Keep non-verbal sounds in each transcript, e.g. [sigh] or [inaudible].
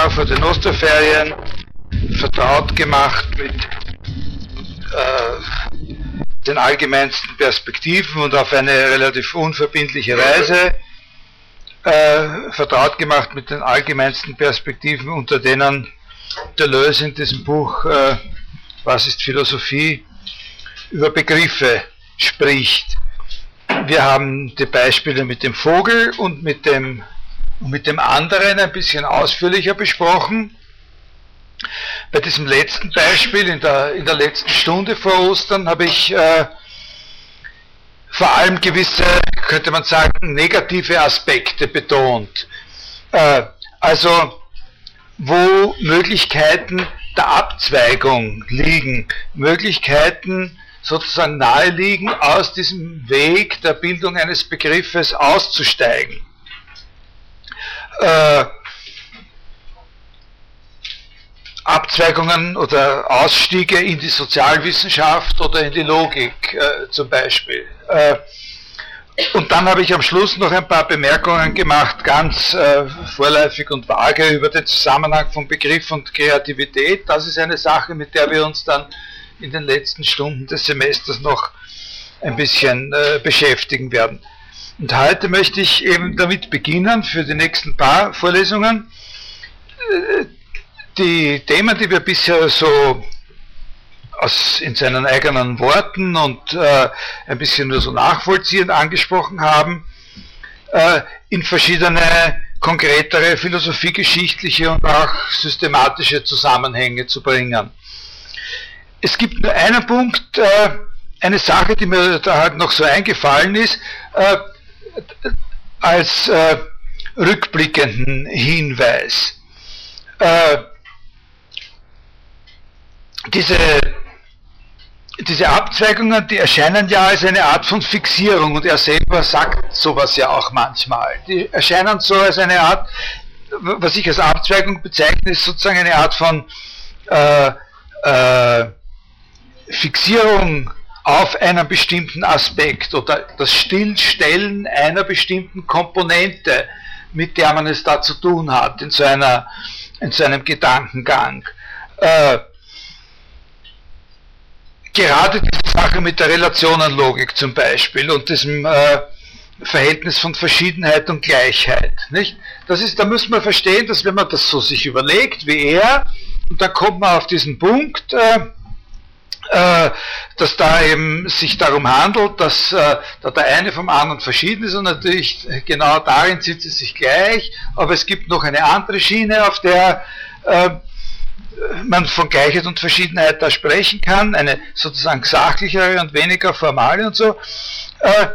da vor den Osterferien vertraut gemacht mit äh, den allgemeinsten Perspektiven und auf eine relativ unverbindliche Weise äh, vertraut gemacht mit den allgemeinsten Perspektiven, unter denen Deleuze in diesem Buch äh, Was ist Philosophie über Begriffe spricht. Wir haben die Beispiele mit dem Vogel und mit dem, mit dem anderen ein bisschen ausführlicher besprochen. Bei diesem letzten Beispiel in der, in der letzten Stunde vor Ostern habe ich äh, vor allem gewisse, könnte man sagen, negative Aspekte betont. Äh, also wo Möglichkeiten der Abzweigung liegen, Möglichkeiten sozusagen naheliegen, aus diesem Weg der Bildung eines Begriffes auszusteigen. Äh, Abzweigungen oder Ausstiege in die Sozialwissenschaft oder in die Logik äh, zum Beispiel. Äh, und dann habe ich am Schluss noch ein paar Bemerkungen gemacht, ganz äh, vorläufig und vage über den Zusammenhang von Begriff und Kreativität. Das ist eine Sache, mit der wir uns dann in den letzten Stunden des Semesters noch ein bisschen äh, beschäftigen werden. Und heute möchte ich eben damit beginnen, für die nächsten paar Vorlesungen, äh, die Themen, die wir bisher so aus, in seinen eigenen Worten und äh, ein bisschen nur so nachvollziehend angesprochen haben, äh, in verschiedene konkretere philosophiegeschichtliche und auch systematische Zusammenhänge zu bringen. Es gibt nur einen Punkt, äh, eine Sache, die mir da halt noch so eingefallen ist, äh, als äh, rückblickenden Hinweis. Äh, diese diese Abzweigungen, die erscheinen ja als eine Art von Fixierung und er selber sagt sowas ja auch manchmal. Die erscheinen so als eine Art, was ich als Abzweigung bezeichne, ist sozusagen eine Art von äh, äh, Fixierung auf einen bestimmten Aspekt oder das Stillstellen einer bestimmten Komponente, mit der man es da zu tun hat in so, einer, in so einem Gedankengang. Äh, gerade diese Sache mit der Relationenlogik zum Beispiel und diesem äh, Verhältnis von Verschiedenheit und Gleichheit. Nicht? Das ist, da muss man verstehen, dass wenn man das so sich überlegt wie er, und dann kommt man auf diesen Punkt, äh, äh, dass da eben sich darum handelt, dass äh, da der eine vom anderen verschieden ist und natürlich genau darin sind sie sich gleich, aber es gibt noch eine andere Schiene, auf der äh, man von Gleichheit und Verschiedenheit da sprechen kann, eine sozusagen sachlichere und weniger formale und so. Äh,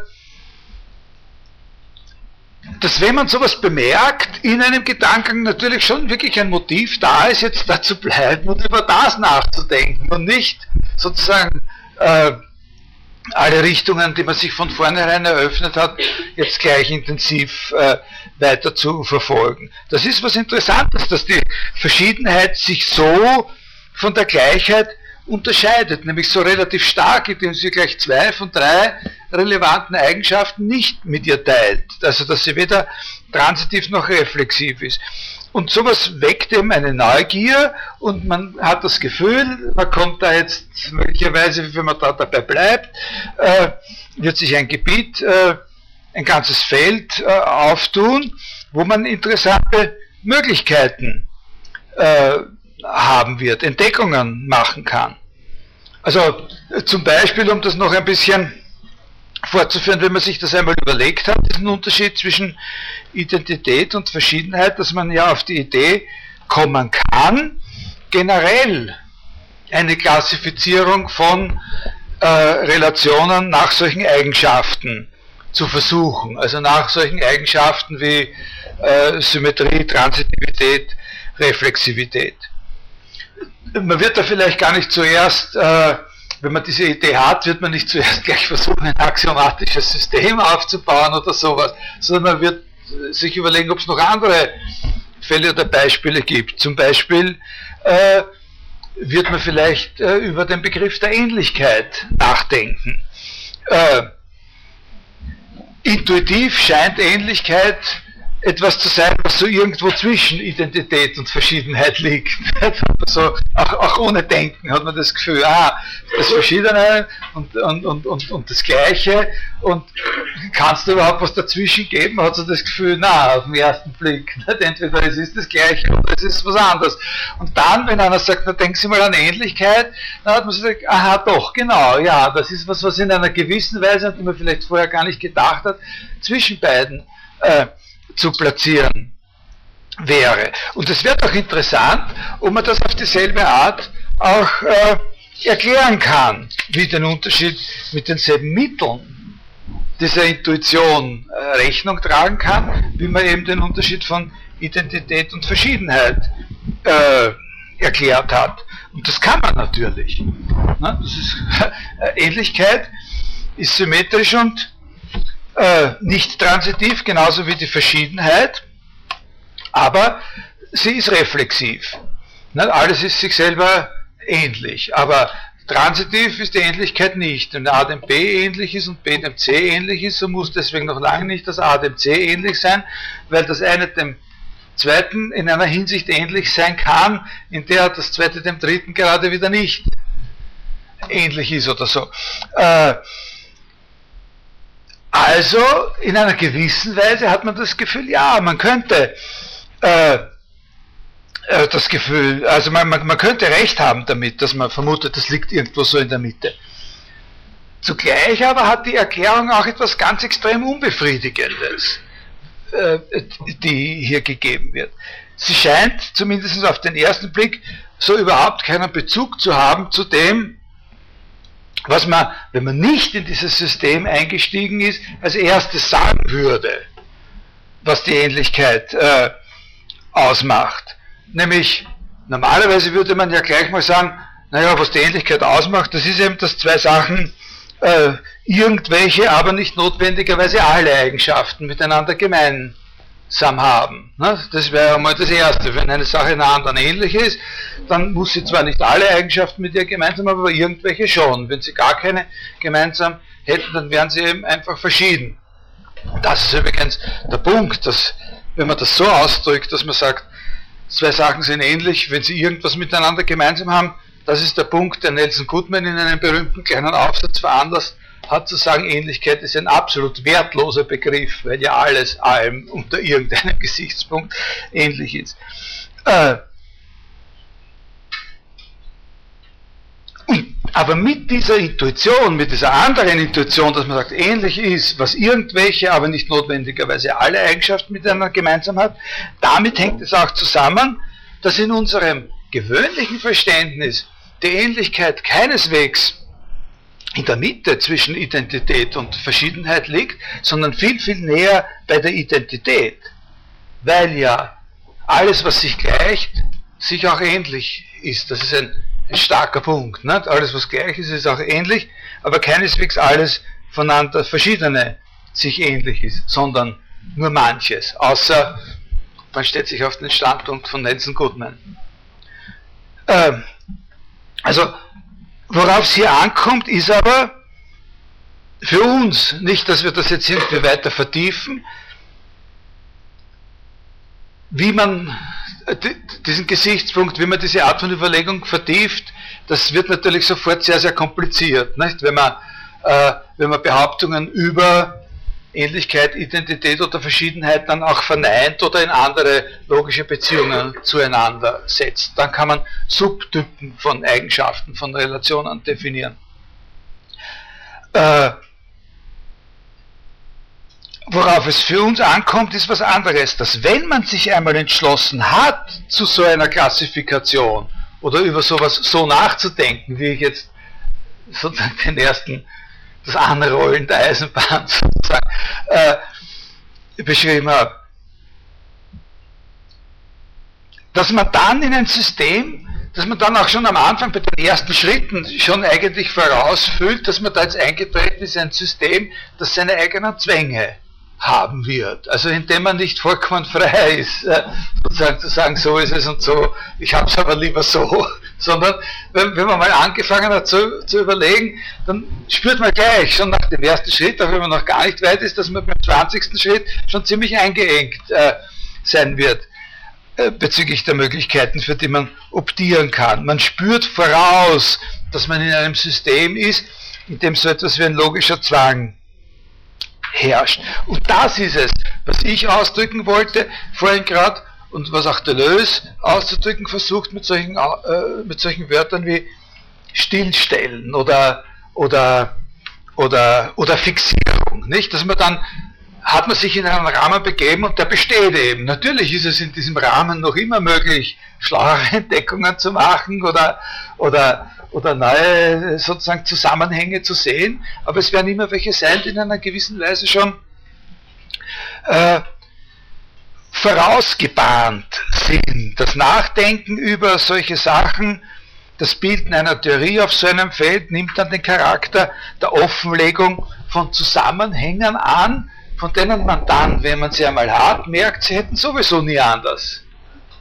dass wenn man sowas bemerkt, in einem Gedanken natürlich schon wirklich ein Motiv da ist, jetzt da zu bleiben und über das nachzudenken und nicht sozusagen äh, alle Richtungen, die man sich von vornherein eröffnet hat, jetzt gleich intensiv äh, weiter zu verfolgen. Das ist was Interessantes, dass die Verschiedenheit sich so von der Gleichheit unterscheidet, nämlich so relativ stark, indem sie gleich zwei von drei relevanten Eigenschaften nicht mit ihr teilt. Also dass sie weder transitiv noch reflexiv ist. Und sowas weckt eben eine Neugier und man hat das Gefühl, man kommt da jetzt möglicherweise, wenn man da dabei bleibt, äh, wird sich ein Gebiet, äh, ein ganzes Feld äh, auftun, wo man interessante Möglichkeiten äh, haben wird, Entdeckungen machen kann. Also zum Beispiel, um das noch ein bisschen fortzuführen, wenn man sich das einmal überlegt hat, diesen Unterschied zwischen Identität und Verschiedenheit, dass man ja auf die Idee kommen kann, generell eine Klassifizierung von äh, Relationen nach solchen Eigenschaften zu versuchen. Also nach solchen Eigenschaften wie äh, Symmetrie, Transitivität, Reflexivität. Man wird da vielleicht gar nicht zuerst äh, wenn man diese Idee hat, wird man nicht zuerst gleich versuchen, ein axiomatisches System aufzubauen oder sowas, sondern man wird sich überlegen, ob es noch andere Fälle oder Beispiele gibt. Zum Beispiel äh, wird man vielleicht äh, über den Begriff der Ähnlichkeit nachdenken. Äh, intuitiv scheint Ähnlichkeit etwas zu sein, was so irgendwo zwischen Identität und Verschiedenheit liegt. [laughs] so, auch, auch, ohne Denken hat man das Gefühl, ah, das Verschiedene und, und, und, und, und das Gleiche und kannst du überhaupt was dazwischen geben? Hat so das Gefühl, na, auf den ersten Blick, [laughs] nicht? entweder es ist das Gleiche oder es ist was anderes. Und dann, wenn einer sagt, na denken Sie mal an Ähnlichkeit, dann hat man gesagt, aha, doch, genau, ja, das ist was, was in einer gewissen Weise, die man vielleicht vorher gar nicht gedacht hat, zwischen beiden äh, zu platzieren wäre. Und es wird auch interessant, ob man das auf dieselbe Art auch äh, erklären kann, wie den Unterschied mit denselben Mitteln dieser Intuition äh, Rechnung tragen kann, wie man eben den Unterschied von Identität und Verschiedenheit äh, erklärt hat. Und das kann man natürlich. Ne? Das ist, [laughs] Ähnlichkeit ist symmetrisch und äh, nicht transitiv, genauso wie die Verschiedenheit, aber sie ist reflexiv. Nicht? Alles ist sich selber ähnlich, aber transitiv ist die Ähnlichkeit nicht. Wenn A dem B ähnlich ist und B dem C ähnlich ist, so muss deswegen noch lange nicht das A dem C ähnlich sein, weil das eine dem zweiten in einer Hinsicht ähnlich sein kann, in der das zweite dem dritten gerade wieder nicht ähnlich ist oder so. Äh, also in einer gewissen Weise hat man das Gefühl, ja, man könnte äh, äh, das Gefühl, also man, man, man könnte recht haben damit, dass man vermutet, das liegt irgendwo so in der Mitte. Zugleich aber hat die Erklärung auch etwas ganz extrem Unbefriedigendes, äh, die hier gegeben wird. Sie scheint, zumindest auf den ersten Blick, so überhaupt keinen Bezug zu haben zu dem, was man, wenn man nicht in dieses System eingestiegen ist, als erstes sagen würde, was die Ähnlichkeit äh, ausmacht. Nämlich, normalerweise würde man ja gleich mal sagen, naja, was die Ähnlichkeit ausmacht, das ist eben, dass zwei Sachen äh, irgendwelche, aber nicht notwendigerweise alle Eigenschaften miteinander gemein haben. Ne? Das wäre einmal das Erste. Wenn eine Sache einer anderen ähnlich ist, dann muss sie zwar nicht alle Eigenschaften mit ihr gemeinsam haben, aber irgendwelche schon. Wenn sie gar keine gemeinsam hätten, dann wären sie eben einfach verschieden. Das ist übrigens der Punkt, dass, wenn man das so ausdrückt, dass man sagt, zwei Sachen sind ähnlich, wenn sie irgendwas miteinander gemeinsam haben, das ist der Punkt, der Nelson Goodman in einem berühmten kleinen Aufsatz veranlasst, hat zu sagen, Ähnlichkeit ist ein absolut wertloser Begriff, weil ja alles allem unter irgendeinem [laughs] Gesichtspunkt ähnlich ist. Äh, aber mit dieser Intuition, mit dieser anderen Intuition, dass man sagt, ähnlich ist, was irgendwelche, aber nicht notwendigerweise alle Eigenschaften miteinander gemeinsam hat, damit hängt es auch zusammen, dass in unserem gewöhnlichen Verständnis die Ähnlichkeit keineswegs in der Mitte zwischen Identität und Verschiedenheit liegt, sondern viel, viel näher bei der Identität, weil ja alles, was sich gleicht, sich auch ähnlich ist. Das ist ein, ein starker Punkt. Nicht? Alles, was gleich ist, ist auch ähnlich, aber keineswegs alles voneinander verschiedene sich ähnlich ist, sondern nur manches, außer man stellt sich auf den Standpunkt von Nelson Goodman. Ähm, also Worauf es hier ankommt, ist aber für uns, nicht, dass wir das jetzt irgendwie weiter vertiefen, wie man diesen Gesichtspunkt, wie man diese Art von Überlegung vertieft, das wird natürlich sofort sehr, sehr kompliziert, nicht? Wenn, man, äh, wenn man Behauptungen über Ähnlichkeit, Identität oder Verschiedenheit dann auch verneint oder in andere logische Beziehungen zueinander setzt. Dann kann man Subtypen von Eigenschaften, von Relationen definieren. Äh, worauf es für uns ankommt, ist was anderes, dass wenn man sich einmal entschlossen hat zu so einer Klassifikation oder über sowas so nachzudenken, wie ich jetzt sozusagen [laughs] den ersten das Anrollen der Eisenbahn sozusagen äh, beschrieben habe. Dass man dann in ein System, dass man dann auch schon am Anfang bei den ersten Schritten schon eigentlich vorausfüllt, dass man da jetzt eingetreten ist, ein System, das seine eigenen Zwänge haben wird. Also indem man nicht vollkommen frei ist, äh, sozusagen zu sagen, so ist es und so, ich habe es aber lieber so, [laughs] sondern wenn, wenn man mal angefangen hat zu, zu überlegen, dann spürt man gleich schon nach dem ersten Schritt, auch wenn man noch gar nicht weit ist, dass man beim 20. Schritt schon ziemlich eingeengt äh, sein wird äh, bezüglich der Möglichkeiten, für die man optieren kann. Man spürt voraus, dass man in einem System ist, in dem so etwas wie ein logischer Zwang herrscht. Und das ist es, was ich ausdrücken wollte vorhin gerade und was auch Deleuze auszudrücken versucht mit solchen, äh, mit solchen Wörtern wie Stillstellen oder, oder, oder, oder Fixierung. Nicht? Dass man dann hat man sich in einen Rahmen begeben und der besteht eben. Natürlich ist es in diesem Rahmen noch immer möglich, schlauere Entdeckungen zu machen oder, oder, oder neue sozusagen Zusammenhänge zu sehen, aber es werden immer welche sein, die in einer gewissen Weise schon äh, vorausgebahnt sind. Das Nachdenken über solche Sachen, das Bilden einer Theorie auf so einem Feld nimmt dann den Charakter der Offenlegung von Zusammenhängen an, von denen man dann, wenn man sie einmal hat, merkt, sie hätten sowieso nie anders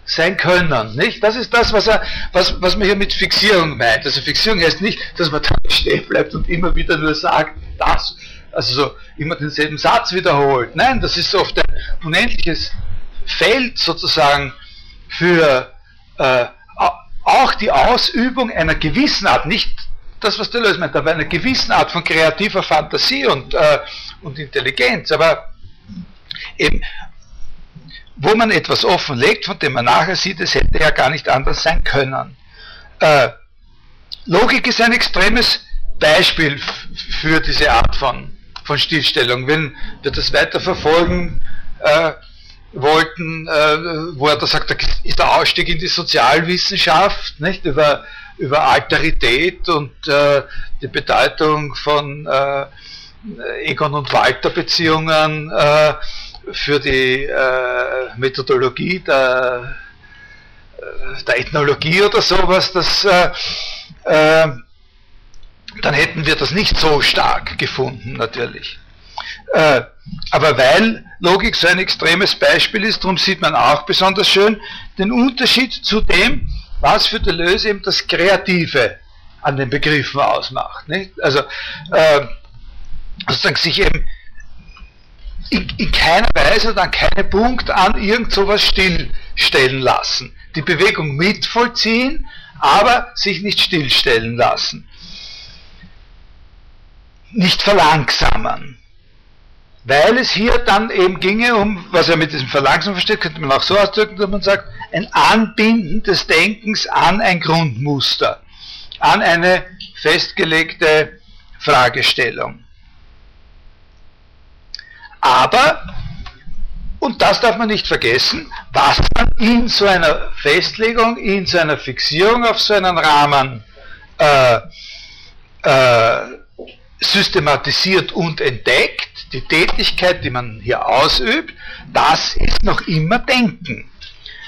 sein können. Nicht? Das ist das, was, er, was, was man hier mit Fixierung meint. Also Fixierung heißt nicht, dass man da [laughs] stehen bleibt und immer wieder nur sagt, das, also so immer denselben Satz wiederholt. Nein, das ist oft ein unendliches Feld sozusagen für äh, auch die Ausübung einer gewissen Art, nicht das, was Deleuze meint, aber einer gewissen Art von kreativer Fantasie und, äh, und Intelligenz, aber eben, wo man etwas offenlegt, von dem man nachher sieht, es hätte ja gar nicht anders sein können. Äh, Logik ist ein extremes Beispiel für diese Art von, von Stillstellung. Wenn wir das weiter verfolgen äh, wollten, äh, wo er da sagt, da ist der Ausstieg in die Sozialwissenschaft, nicht, über, über Alterität und äh, die Bedeutung von äh, Egon und Walter Beziehungen äh, für die äh, Methodologie der, äh, der, Ethnologie oder sowas, das, äh, äh, dann hätten wir das nicht so stark gefunden, natürlich. Äh, aber weil Logik so ein extremes Beispiel ist, darum sieht man auch besonders schön den Unterschied zu dem, was für Deleuze eben das Kreative an den Begriffen ausmacht. Nicht? Also äh, sozusagen sich eben in, in keiner Weise dann keinen Punkt an irgend sowas stillstellen lassen. Die Bewegung mitvollziehen, aber sich nicht stillstellen lassen. Nicht verlangsamen. Weil es hier dann eben ginge um, was er mit diesem Verlangsamen versteht, könnte man auch so ausdrücken, dass man sagt, ein Anbinden des Denkens an ein Grundmuster, an eine festgelegte Fragestellung. Aber, und das darf man nicht vergessen, was man in so einer Festlegung, in so einer Fixierung auf so einen Rahmen äh, äh, systematisiert und entdeckt, die Tätigkeit, die man hier ausübt, das ist noch immer Denken.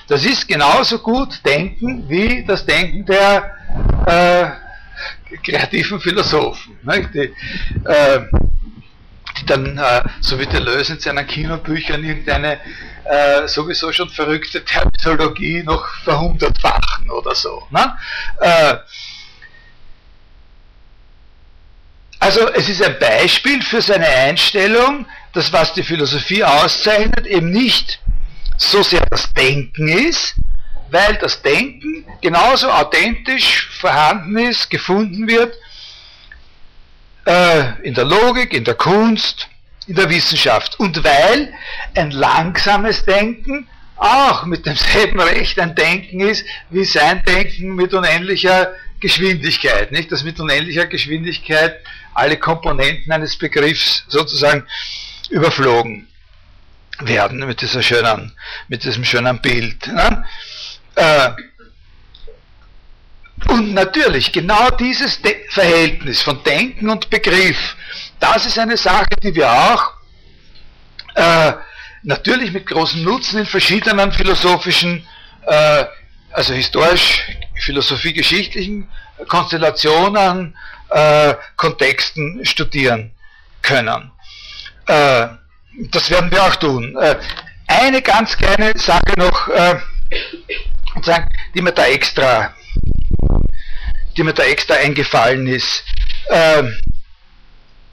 Das ist genauso gut Denken wie das Denken der äh, kreativen Philosophen. Die, äh, dann, äh, so wie Deleuze in seinen Kinobüchern, irgendeine äh, sowieso schon verrückte Terminologie noch verhundertfachen oder so. Ne? Äh, also es ist ein Beispiel für seine Einstellung, dass was die Philosophie auszeichnet, eben nicht so sehr das Denken ist, weil das Denken genauso authentisch vorhanden ist, gefunden wird, äh, in der Logik, in der Kunst, in der Wissenschaft. Und weil ein langsames Denken auch mit demselben Recht ein Denken ist, wie sein Denken mit unendlicher Geschwindigkeit. Nicht, dass mit unendlicher Geschwindigkeit alle Komponenten eines Begriffs sozusagen überflogen werden mit dieser schönen, mit diesem schönen Bild. Ne? Äh, und natürlich, genau dieses De Verhältnis von Denken und Begriff, das ist eine Sache, die wir auch äh, natürlich mit großem Nutzen in verschiedenen philosophischen, äh, also historisch, philosophiegeschichtlichen Konstellationen, äh, Kontexten studieren können. Äh, das werden wir auch tun. Äh, eine ganz kleine Sache noch, äh, die mir da extra die mir da extra eingefallen ist. Ähm,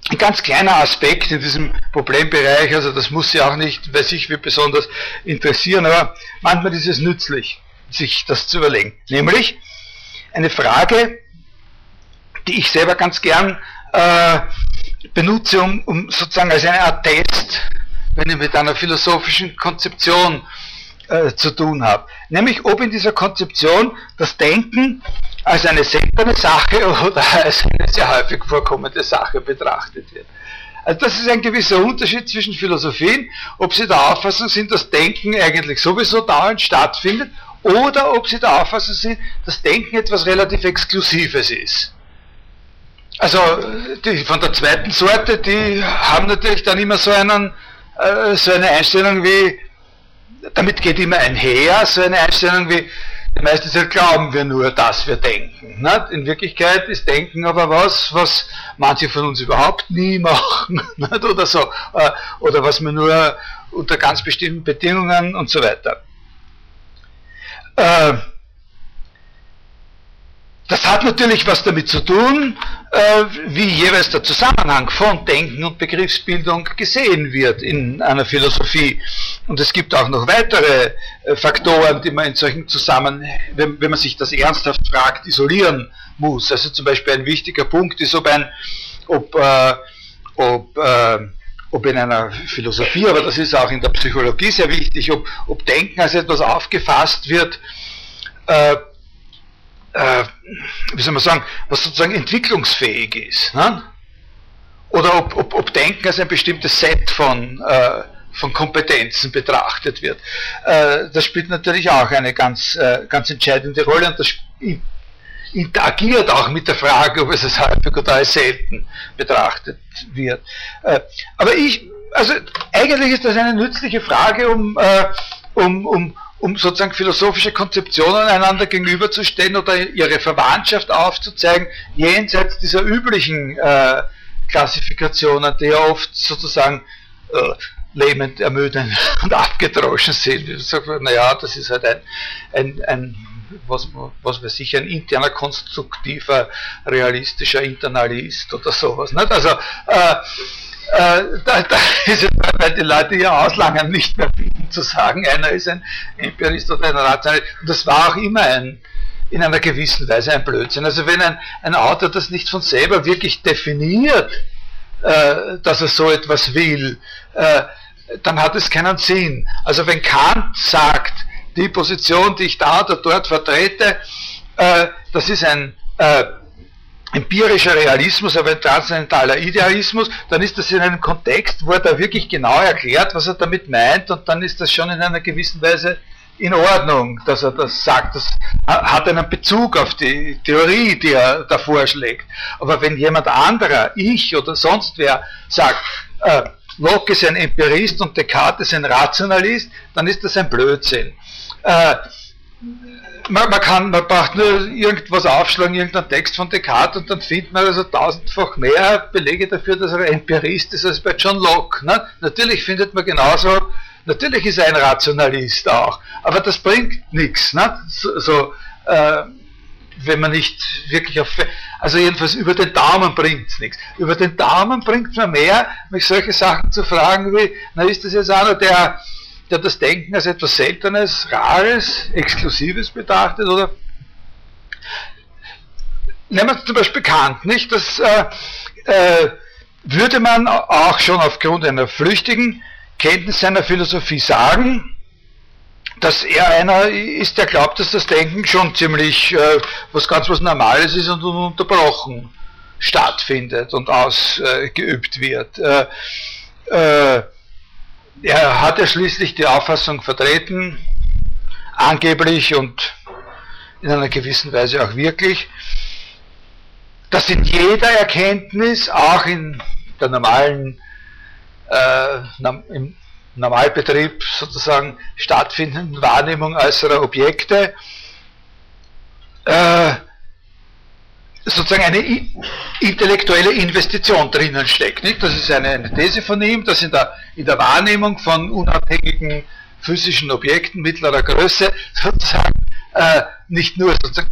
ein ganz kleiner Aspekt in diesem Problembereich, also das muss Sie auch nicht, weiß ich, wie besonders interessieren, aber manchmal ist es nützlich, sich das zu überlegen. Nämlich eine Frage, die ich selber ganz gern äh, benutze, um, um sozusagen als eine Art Test, wenn ich mit einer philosophischen Konzeption äh, zu tun habe. Nämlich ob in dieser Konzeption das Denken als eine seltene Sache [laughs] oder als eine sehr häufig vorkommende Sache betrachtet wird. Also das ist ein gewisser Unterschied zwischen Philosophien, ob sie der Auffassung sind, dass Denken eigentlich sowieso dauernd stattfindet, oder ob sie der Auffassung sind, dass Denken etwas relativ Exklusives ist. Also die von der zweiten Sorte, die haben natürlich dann immer so, einen, äh, so eine Einstellung wie, damit geht immer einher, so eine Einstellung wie, die meiste Zeit glauben wir nur, dass wir denken. Nicht? In Wirklichkeit ist Denken aber was, was manche von uns überhaupt nie [laughs] machen. Nicht? Oder so. Äh, oder was man nur unter ganz bestimmten Bedingungen und so weiter. Äh, das hat natürlich was damit zu tun, äh, wie jeweils der Zusammenhang von Denken und Begriffsbildung gesehen wird in einer Philosophie. Und es gibt auch noch weitere äh, Faktoren, die man in solchen Zusammenhängen, wenn, wenn man sich das ernsthaft fragt, isolieren muss. Also zum Beispiel ein wichtiger Punkt ist, ob ein, ob, äh, ob, äh, ob in einer Philosophie, aber das ist auch in der Psychologie sehr wichtig, ob, ob Denken als etwas aufgefasst wird, äh, äh, wie soll man sagen, was sozusagen entwicklungsfähig ist. Ne? Oder ob, ob, ob Denken als ein bestimmtes Set von, äh, von Kompetenzen betrachtet wird. Äh, das spielt natürlich auch eine ganz, äh, ganz entscheidende Rolle und das interagiert auch mit der Frage, ob es als häufig oder als selten betrachtet wird. Äh, aber ich, also eigentlich ist das eine nützliche Frage, um, äh, um, um, um sozusagen philosophische Konzeptionen einander gegenüberzustellen oder ihre Verwandtschaft aufzuzeigen, jenseits dieser üblichen äh, Klassifikationen, die ja oft sozusagen äh, lähmend, ermüdend [laughs] und abgedroschen sind. Naja, das ist halt ein, ein, ein was, was weiß ich, ein interner, konstruktiver, realistischer Internalist oder sowas. Nicht? Also, äh, äh, da, da ist es, weil die Leute ja auslangen, nicht mehr finden zu sagen, einer ist ein Imperialist oder ein Rationalist. Und das war auch immer ein, in einer gewissen Weise ein Blödsinn. Also wenn ein, ein Autor das nicht von selber wirklich definiert, äh, dass er so etwas will, äh, dann hat es keinen Sinn. Also wenn Kant sagt, die Position, die ich da oder dort vertrete, äh, das ist ein äh, empirischer Realismus, aber ein transzendentaler Idealismus, dann ist das in einem Kontext, wo er da wirklich genau erklärt, was er damit meint, und dann ist das schon in einer gewissen Weise in Ordnung, dass er das sagt. Das hat einen Bezug auf die Theorie, die er da vorschlägt. Aber wenn jemand anderer, ich oder sonst wer, sagt, äh, Locke ist ein Empirist und Descartes ist ein Rationalist, dann ist das ein Blödsinn. Äh, man, man, kann, man braucht nur irgendwas aufschlagen, irgendeinen Text von Descartes und dann findet man also tausendfach mehr Belege dafür, dass er ein Empirist ist als bei John Locke. Ne? Natürlich findet man genauso, natürlich ist er ein Rationalist auch, aber das bringt nichts. Ne? So, so äh, wenn man nicht wirklich auf, also jedenfalls über den Daumen bringt es nichts. Über den Daumen bringt man mehr, mich solche Sachen zu fragen wie, na ist das jetzt einer, der der das Denken als etwas Seltenes, Rares, Exklusives betrachtet oder nehmen wir zum Beispiel Kant, nicht? Das äh, äh, würde man auch schon aufgrund einer flüchtigen Kenntnis seiner Philosophie sagen, dass er einer ist, der glaubt, dass das Denken schon ziemlich äh, was ganz was Normales ist und ununterbrochen stattfindet und ausgeübt wird. Er hat ja schließlich die Auffassung vertreten, angeblich und in einer gewissen Weise auch wirklich, dass in jeder Erkenntnis, auch in der normalen, äh, im Normalbetrieb sozusagen stattfindenden Wahrnehmung äußerer Objekte, äh, sozusagen eine intellektuelle Investition drinnen steckt. Nicht? Das ist eine, eine These von ihm, dass in der, in der Wahrnehmung von unabhängigen physischen Objekten mittlerer Größe sozusagen äh, nicht nur sozusagen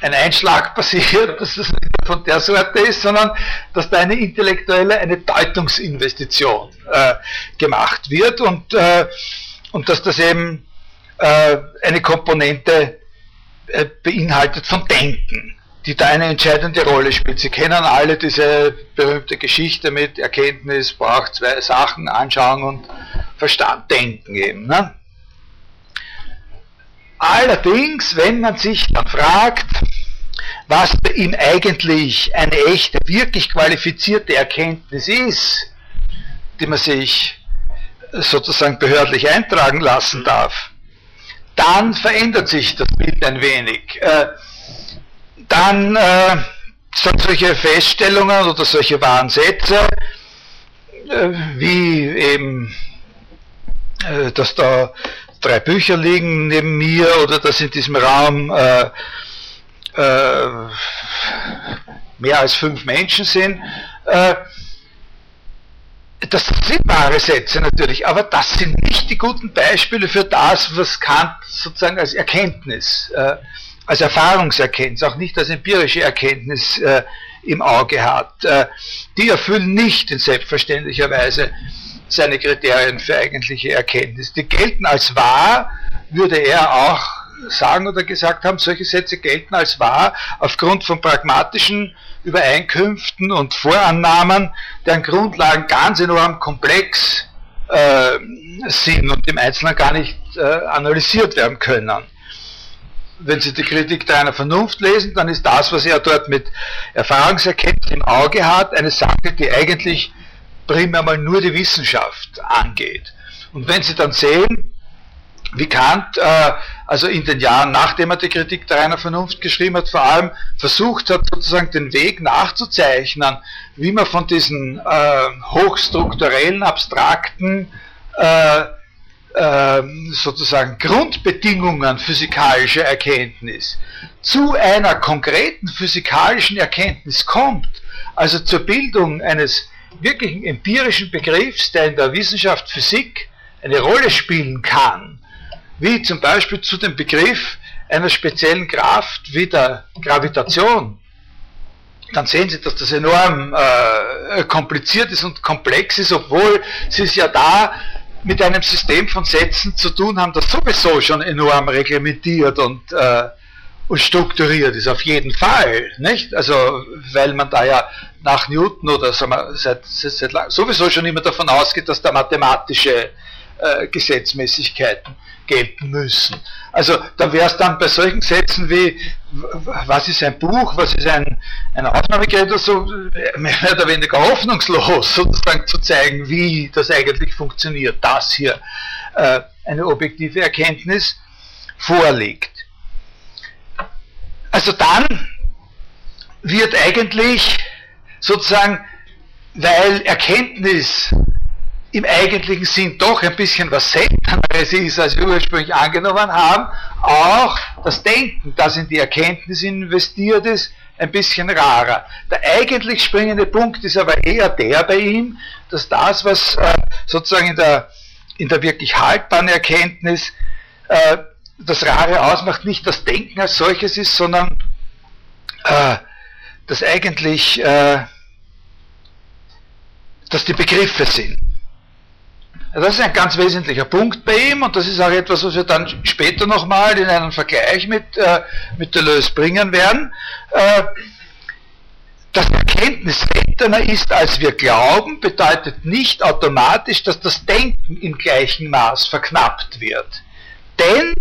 ein Einschlag passiert, [laughs] dass es nicht von der Sorte ist, sondern dass da eine intellektuelle, eine Deutungsinvestition äh, gemacht wird und, äh, und dass das eben äh, eine Komponente äh, beinhaltet von Denken, die da eine entscheidende Rolle spielt. Sie kennen alle diese berühmte Geschichte mit Erkenntnis braucht zwei Sachen, Anschauung und Verstand, Denken eben. Ne? Allerdings, wenn man sich dann fragt, was ihm eigentlich eine echte, wirklich qualifizierte Erkenntnis ist, die man sich sozusagen behördlich eintragen lassen darf, dann verändert sich das Bild ein wenig. Äh, dann äh, sind solche Feststellungen oder solche wahren Sätze, äh, wie eben, äh, dass da drei Bücher liegen neben mir oder dass in diesem Raum äh, äh, mehr als fünf Menschen sind. Äh, das sind wahre Sätze natürlich, aber das sind nicht die guten Beispiele für das, was Kant sozusagen als Erkenntnis, äh, als Erfahrungserkenntnis, auch nicht als empirische Erkenntnis äh, im Auge hat. Äh, die erfüllen nicht in selbstverständlicher Weise seine Kriterien für eigentliche Erkenntnis. Die gelten als wahr, würde er auch sagen oder gesagt haben, solche Sätze gelten als wahr aufgrund von pragmatischen Übereinkünften und Vorannahmen, deren Grundlagen ganz enorm komplex äh, sind und im Einzelnen gar nicht äh, analysiert werden können. Wenn Sie die Kritik der einer Vernunft lesen, dann ist das, was er dort mit Erfahrungserkenntnis im Auge hat, eine Sache, die eigentlich primär mal nur die Wissenschaft angeht. Und wenn Sie dann sehen, wie Kant äh, also in den Jahren, nachdem er die Kritik der reiner Vernunft geschrieben hat, vor allem versucht hat, sozusagen den Weg nachzuzeichnen, wie man von diesen äh, hochstrukturellen, abstrakten äh, sozusagen Grundbedingungen physikalischer Erkenntnis. Zu einer konkreten physikalischen Erkenntnis kommt, also zur Bildung eines wirklichen empirischen Begriffs, der in der Wissenschaft Physik eine Rolle spielen kann, wie zum Beispiel zu dem Begriff einer speziellen Kraft wie der Gravitation, dann sehen Sie, dass das enorm äh, kompliziert ist und komplex ist, obwohl Sie es ja da mit einem System von Sätzen zu tun haben, das sowieso schon enorm reglementiert und, äh, und strukturiert ist, auf jeden Fall. Nicht? Also, weil man da ja nach Newton oder sagen wir, seit, seit, seit sowieso schon immer davon ausgeht, dass da mathematische äh, Gesetzmäßigkeiten gelten müssen. Also da wäre es dann bei solchen Sätzen wie, was ist ein Buch, was ist ein, ein Aufnahmegerät so, mehr oder weniger hoffnungslos sozusagen zu zeigen, wie das eigentlich funktioniert, dass hier äh, eine objektive Erkenntnis vorliegt. Also dann wird eigentlich sozusagen, weil Erkenntnis im eigentlichen Sinn doch ein bisschen was Selteneres ist, als wir ursprünglich angenommen haben, auch das Denken, das in die Erkenntnis investiert ist, ein bisschen rarer. Der eigentlich springende Punkt ist aber eher der bei ihm, dass das, was äh, sozusagen in der, in der wirklich haltbaren Erkenntnis äh, das Rare ausmacht, nicht das Denken als solches ist, sondern äh, dass eigentlich äh, dass die Begriffe sind. Das ist ein ganz wesentlicher Punkt bei ihm und das ist auch etwas, was wir dann später nochmal in einen Vergleich mit, äh, mit Deleuze bringen werden. Äh, das Erkenntnis seltener ist, als wir glauben, bedeutet nicht automatisch, dass das Denken im gleichen Maß verknappt wird. Denn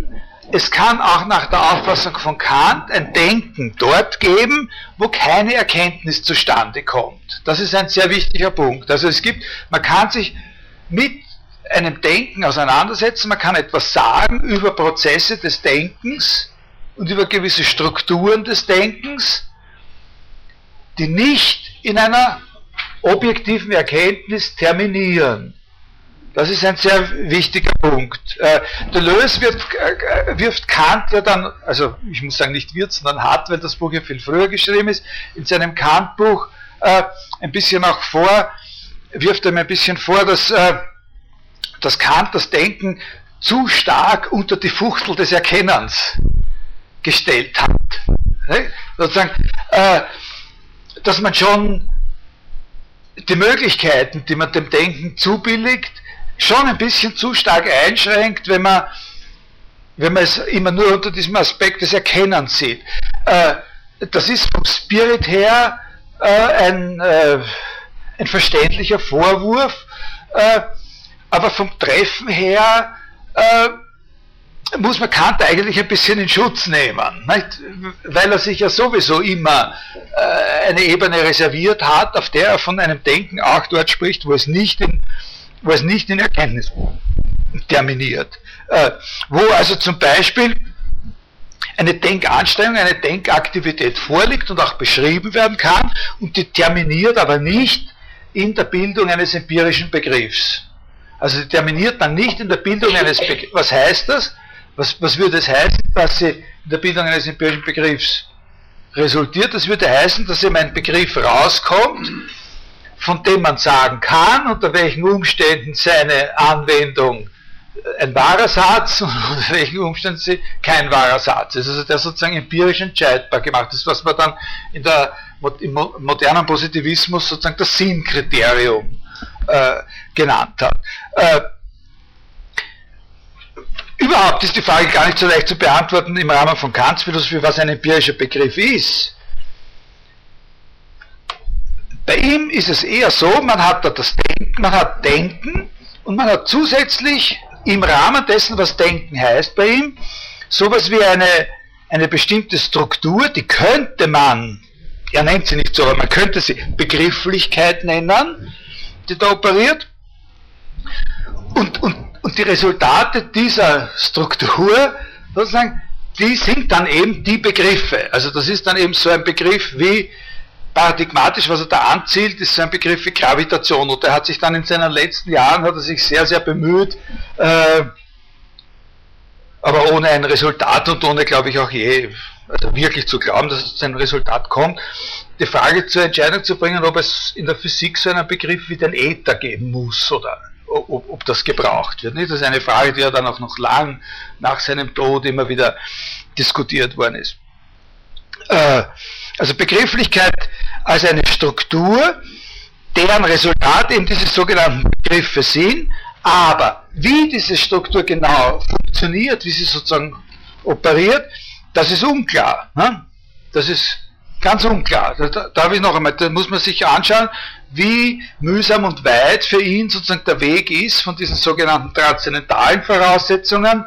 es kann auch nach der Auffassung von Kant ein Denken dort geben, wo keine Erkenntnis zustande kommt. Das ist ein sehr wichtiger Punkt. Also es gibt, man kann sich mit einem Denken auseinandersetzen, man kann etwas sagen über Prozesse des Denkens und über gewisse Strukturen des Denkens, die nicht in einer objektiven Erkenntnis terminieren. Das ist ein sehr wichtiger Punkt. Äh, Deleuze wird, äh, wirft Kant ja dann, also ich muss sagen nicht wird, sondern hat, weil das Buch ja viel früher geschrieben ist, in seinem Kant-Buch äh, ein bisschen auch vor, wirft er mir ein bisschen vor, dass äh, dass Kant das Denken zu stark unter die Fuchtel des Erkennens gestellt hat. Ne? Sozusagen, äh, dass man schon die Möglichkeiten, die man dem Denken zubilligt, schon ein bisschen zu stark einschränkt, wenn man, wenn man es immer nur unter diesem Aspekt des Erkennens sieht. Äh, das ist vom Spirit her äh, ein, ein verständlicher Vorwurf, aber vom Treffen her äh, muss man Kant eigentlich ein bisschen in Schutz nehmen, nicht? weil er sich ja sowieso immer äh, eine Ebene reserviert hat, auf der er von einem Denken auch dort spricht, wo es nicht in, wo es nicht in Erkenntnis terminiert. Äh, wo also zum Beispiel eine Denkanstrengung, eine Denkaktivität vorliegt und auch beschrieben werden kann und die terminiert aber nicht in der Bildung eines empirischen Begriffs. Also die terminiert dann nicht in der Bildung eines Begriffs. Was heißt das? Was, was würde es heißen, dass sie in der Bildung eines empirischen Begriffs resultiert? Das würde heißen, dass eben ein Begriff rauskommt, von dem man sagen kann, unter welchen Umständen seine Anwendung ein wahrer Satz und [laughs] unter welchen Umständen sie kein wahrer Satz ist. Also der sozusagen empirisch entscheidbar gemacht ist, was man dann in der, im modernen Positivismus sozusagen das Sinnkriterium äh, genannt hat. Äh, Überhaupt ist die Frage gar nicht so leicht zu beantworten im Rahmen von Kants Philosophie, was ein empirischer Begriff ist. Bei ihm ist es eher so, man hat da das Denken, man hat Denken und man hat zusätzlich im Rahmen dessen, was Denken heißt bei ihm, sowas wie eine, eine bestimmte Struktur, die könnte man, er nennt sie nicht so, aber man könnte sie Begrifflichkeit nennen, die da operiert. Und, und und die Resultate dieser Struktur, sozusagen, die sind dann eben die Begriffe. Also das ist dann eben so ein Begriff wie paradigmatisch, was er da anzielt, ist so ein Begriff wie Gravitation. Und er hat sich dann in seinen letzten Jahren, hat er sich sehr, sehr bemüht, äh, aber ohne ein Resultat und ohne, glaube ich, auch je, also wirklich zu glauben, dass es zu einem Resultat kommt, die Frage zur Entscheidung zu bringen, ob es in der Physik so einen Begriff wie den Äther geben muss oder ob, ob das gebraucht wird. Nicht? Das ist eine Frage, die ja dann auch noch lang nach seinem Tod immer wieder diskutiert worden ist. Äh, also Begrifflichkeit als eine Struktur, deren Resultat eben diese sogenannten Begriffe sind, aber wie diese Struktur genau funktioniert, wie sie sozusagen operiert, das ist unklar. Ne? Das ist ganz unklar. Da, darf ich noch einmal, da muss man sich anschauen, wie mühsam und weit für ihn sozusagen der Weg ist von diesen sogenannten transzendentalen Voraussetzungen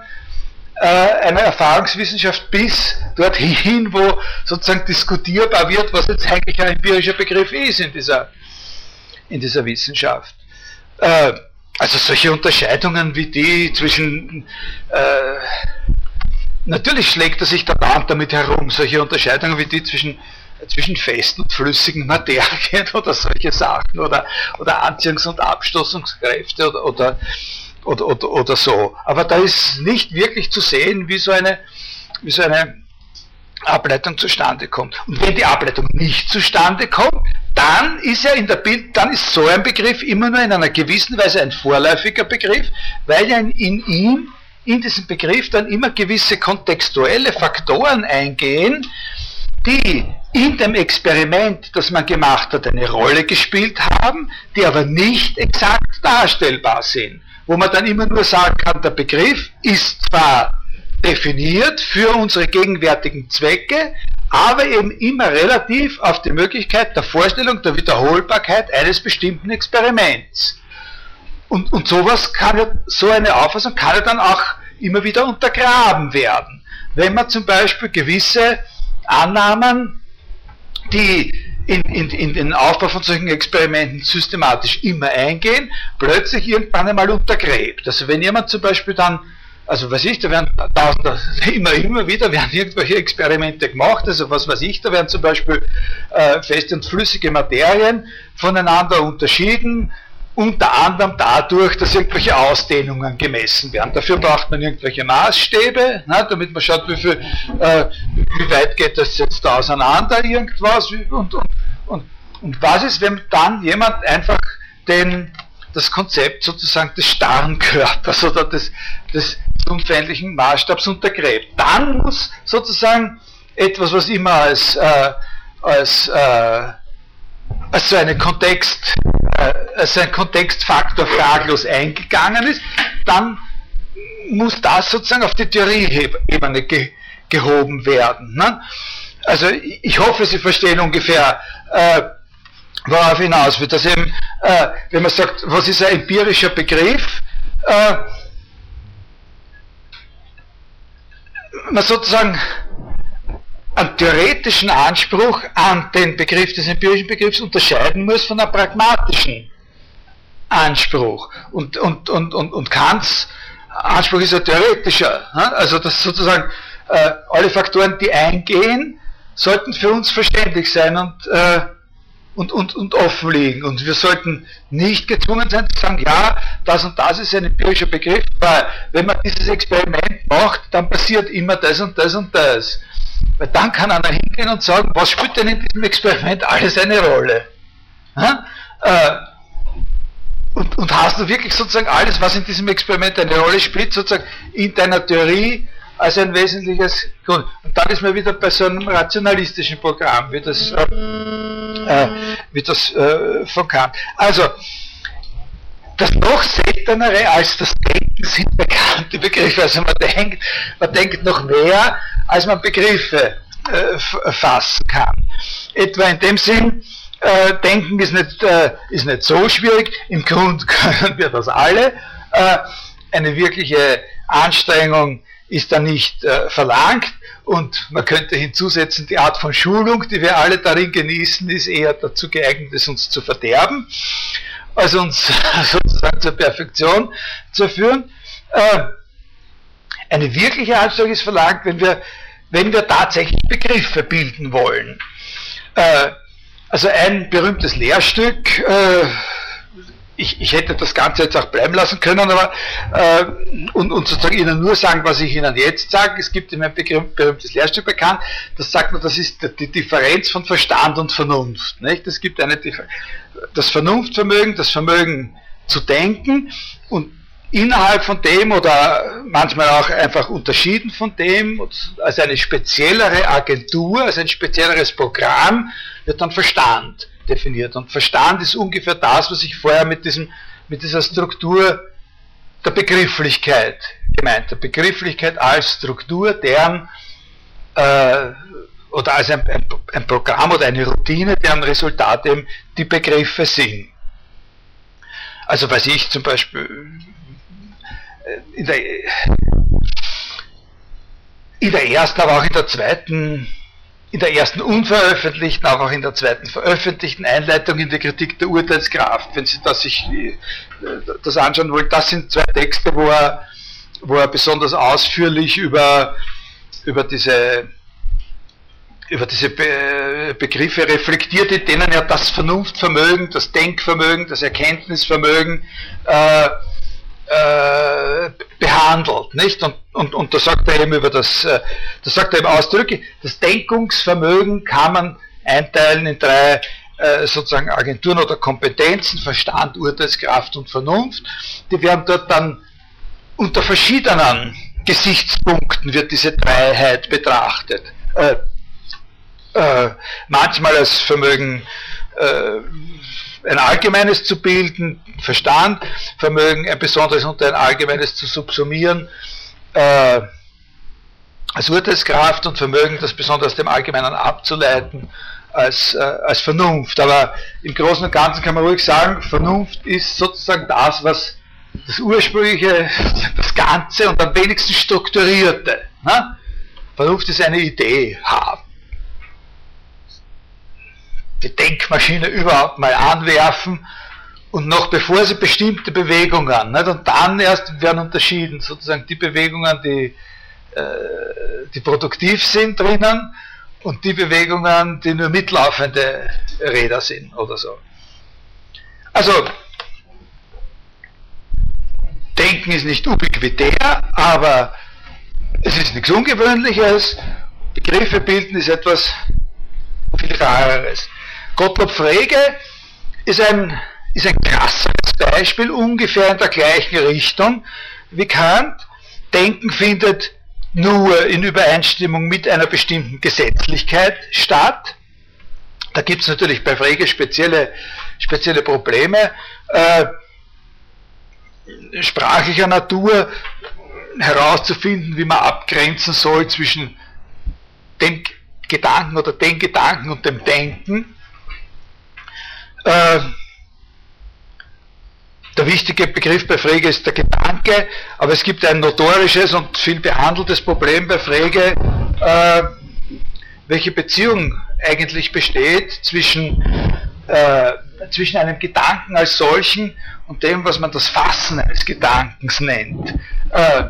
äh, einer Erfahrungswissenschaft bis dorthin, wo sozusagen diskutierbar wird, was jetzt eigentlich ein empirischer Begriff ist in dieser, in dieser Wissenschaft. Äh, also solche Unterscheidungen wie die zwischen äh, Natürlich schlägt er sich der Band damit herum, solche Unterscheidungen wie die zwischen zwischen festen und flüssigen Materien [laughs] oder solche Sachen oder, oder Anziehungs- und Abstoßungskräfte oder, oder, oder, oder, oder so. Aber da ist nicht wirklich zu sehen, wie so eine, wie so eine Ableitung zustande kommt. Und wenn die Ableitung nicht zustande kommt, dann ist ja in der Bild, dann ist so ein Begriff immer nur in einer gewissen Weise ein vorläufiger Begriff, weil ja in, in ihm, in diesem Begriff dann immer gewisse kontextuelle Faktoren eingehen, die in dem Experiment, das man gemacht hat, eine Rolle gespielt haben, die aber nicht exakt darstellbar sind. Wo man dann immer nur sagen kann, der Begriff ist zwar definiert für unsere gegenwärtigen Zwecke, aber eben immer relativ auf die Möglichkeit der Vorstellung der Wiederholbarkeit eines bestimmten Experiments. Und, und sowas kann ja, so eine Auffassung kann ja dann auch immer wieder untergraben werden. Wenn man zum Beispiel gewisse Annahmen, die in, in, in, den Aufbau von solchen Experimenten systematisch immer eingehen, plötzlich irgendwann einmal untergräbt. Also wenn jemand zum Beispiel dann, also was ich, da werden tausend, [laughs] immer, immer wieder werden irgendwelche Experimente gemacht, also was weiß ich, da werden zum Beispiel äh, feste und flüssige Materien voneinander unterschieden, unter anderem dadurch, dass irgendwelche Ausdehnungen gemessen werden. Dafür braucht man irgendwelche Maßstäbe, ne, damit man schaut, wie, viel, äh, wie weit geht das jetzt da auseinander, irgendwas. Und, und, und, und was ist, wenn dann jemand einfach den, das Konzept sozusagen des starren Körpers oder des, des unveränderlichen Maßstabs untergräbt? Dann muss sozusagen etwas, was immer als, äh, als, äh, als so eine Kontext, äh, als ein Kontextfaktor fraglos eingegangen ist, dann muss das sozusagen auf die Theorieebene ge gehoben werden. Ne? Also ich hoffe, Sie verstehen ungefähr, äh, worauf hinaus wird. Dass eben, äh, wenn man sagt, was ist ein empirischer Begriff, äh, man sozusagen einen theoretischen Anspruch an den Begriff des empirischen Begriffs unterscheiden muss von einem pragmatischen Anspruch. Und, und, und, und, und Kants Anspruch ist ein theoretischer. Also dass sozusagen äh, alle Faktoren, die eingehen, sollten für uns verständlich sein und, äh, und, und, und offen liegen. Und wir sollten nicht gezwungen sein zu sagen, ja, das und das ist ein empirischer Begriff, weil wenn man dieses Experiment macht, dann passiert immer das und das und das. Weil dann kann einer hingehen und sagen, was spielt denn in diesem Experiment alles eine Rolle? Äh, und, und hast du wirklich sozusagen alles, was in diesem Experiment eine Rolle spielt, sozusagen in deiner Theorie als ein wesentliches Grund. Und dann ist man wieder bei so einem rationalistischen Programm, wie das, äh, äh, wie das äh, von Kant. Also, das noch seltenere als das Denken sind bekannte Begriffe. Also man denkt, man denkt noch mehr, als man Begriffe äh, fassen kann. Etwa in dem Sinn, äh, denken ist nicht, äh, ist nicht so schwierig. Im Grunde [laughs] können wir das alle. Äh, eine wirkliche Anstrengung ist da nicht äh, verlangt. Und man könnte hinzusetzen, die Art von Schulung, die wir alle darin genießen, ist eher dazu geeignet, es uns zu verderben, als uns [laughs] sozusagen zur Perfektion zu führen. Äh, eine wirkliche Anstrengung ist verlangt, wenn wir, wenn wir tatsächlich Begriffe bilden wollen. Äh, also ein berühmtes Lehrstück, äh, ich, ich, hätte das Ganze jetzt auch bleiben lassen können, aber äh, und, und, sozusagen Ihnen nur sagen, was ich Ihnen jetzt sage. Es gibt immer ein berühmtes Lehrstück bekannt, das sagt man, das ist die Differenz von Verstand und Vernunft. Nicht? Es gibt eine das Vernunftvermögen, das Vermögen zu denken und innerhalb von dem oder manchmal auch einfach unterschieden von dem, als eine speziellere Agentur, als ein spezielleres Programm, wird dann Verstand definiert. Und Verstand ist ungefähr das, was ich vorher mit, diesem, mit dieser Struktur der Begrifflichkeit gemeint habe. Begrifflichkeit als Struktur, deren äh, oder als ein, ein, ein, Programm oder eine Routine, deren Resultat eben die Begriffe sind. Also weiß ich zum Beispiel äh, in der, in der ersten, aber auch in der zweiten in der ersten unveröffentlichten, aber auch in der zweiten veröffentlichten Einleitung in der Kritik der Urteilskraft, wenn Sie das sich äh, das anschauen wollen, das sind zwei Texte, wo er, wo er besonders ausführlich über, über diese über diese Be Begriffe reflektiert, in denen er das Vernunftvermögen, das Denkvermögen, das Erkenntnisvermögen äh, äh, behandelt, nicht? Und, und, und da sagt er eben über das, äh, da sagt er eben ausdrücklich, das Denkungsvermögen kann man einteilen in drei äh, sozusagen Agenturen oder Kompetenzen, Verstand, Urteilskraft und Vernunft. Die werden dort dann unter verschiedenen Gesichtspunkten wird diese Dreiheit betrachtet. Äh, manchmal als Vermögen äh, ein allgemeines zu bilden, Verstand, Vermögen, ein besonderes unter ein allgemeines zu subsumieren, äh, als Urteilskraft und Vermögen, das besonders dem Allgemeinen abzuleiten, als, äh, als Vernunft. Aber im Großen und Ganzen kann man ruhig sagen, Vernunft ist sozusagen das, was das ursprüngliche, das Ganze und am wenigsten strukturierte. Ne? Vernunft ist eine Idee haben die Denkmaschine überhaupt mal anwerfen und noch bevor sie bestimmte Bewegungen, nicht? und dann erst werden unterschieden, sozusagen die Bewegungen, die, äh, die produktiv sind drinnen und die Bewegungen, die nur mitlaufende Räder sind oder so. Also, Denken ist nicht ubiquitär, aber es ist nichts Ungewöhnliches. Begriffe bilden ist etwas viel Rareres. Gottlob Frege ist ein, ist ein krasses Beispiel, ungefähr in der gleichen Richtung wie Kant. Denken findet nur in Übereinstimmung mit einer bestimmten Gesetzlichkeit statt. Da gibt es natürlich bei Frege spezielle, spezielle Probleme äh, sprachlicher Natur herauszufinden, wie man abgrenzen soll zwischen dem Gedanken oder den Gedanken und dem Denken. Äh, der wichtige Begriff bei Frege ist der Gedanke, aber es gibt ein notorisches und viel behandeltes Problem bei Frege, äh, welche Beziehung eigentlich besteht zwischen, äh, zwischen einem Gedanken als solchen und dem, was man das Fassen eines Gedankens nennt. Äh,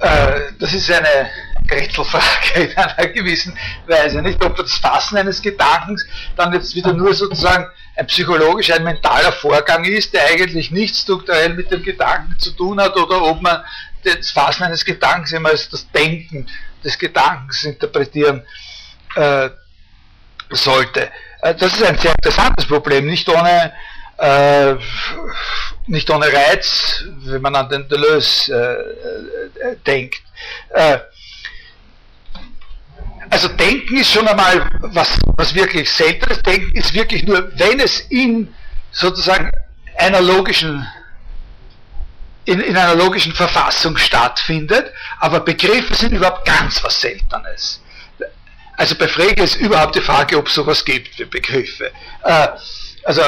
äh, das ist eine Rätselfrage in einer gewissen Weise. Nicht, ob das Fassen eines Gedankens dann jetzt wieder nur sozusagen ein psychologischer, ein mentaler Vorgang ist, der eigentlich nichts strukturell mit dem Gedanken zu tun hat, oder ob man das Fassen eines Gedankens immer als das Denken des Gedankens interpretieren äh, sollte. Äh, das ist ein sehr interessantes Problem, nicht ohne äh, nicht ohne Reiz, wenn man an den Deleuze äh, äh, denkt. Also Denken ist schon einmal was, was wirklich Seltenes. Denken ist wirklich nur, wenn es in sozusagen einer logischen in, in einer logischen Verfassung stattfindet, aber Begriffe sind überhaupt ganz was Seltenes. Also bei Frege ist überhaupt die Frage, ob es sowas gibt wie Begriffe. Äh, also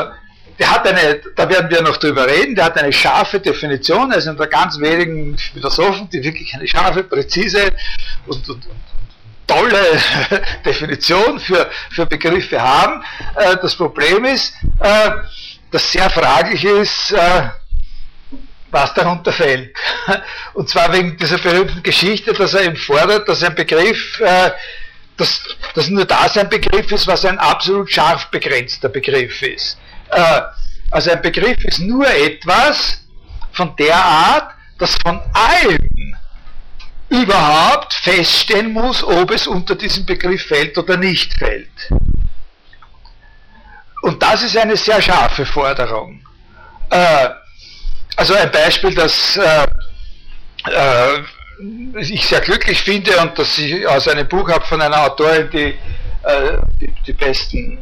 der hat eine, da werden wir noch drüber reden, der hat eine scharfe Definition, also unter ganz wenigen Philosophen, die wirklich eine scharfe, präzise und, und, und tolle [laughs] Definition für, für Begriffe haben. Äh, das Problem ist, äh, dass sehr fraglich ist, äh, was darunter fällt. [laughs] Und zwar wegen dieser berühmten Geschichte, dass er ihm fordert, dass ein Begriff, äh, dass, dass nur das ein Begriff ist, was ein absolut scharf begrenzter Begriff ist. Äh, also ein Begriff ist nur etwas von der Art, dass von allen überhaupt feststellen muss, ob es unter diesen Begriff fällt oder nicht fällt. Und das ist eine sehr scharfe Forderung. Äh, also ein Beispiel, das äh, ich sehr glücklich finde und das ich aus einem Buch habe von einer Autorin, die die, die besten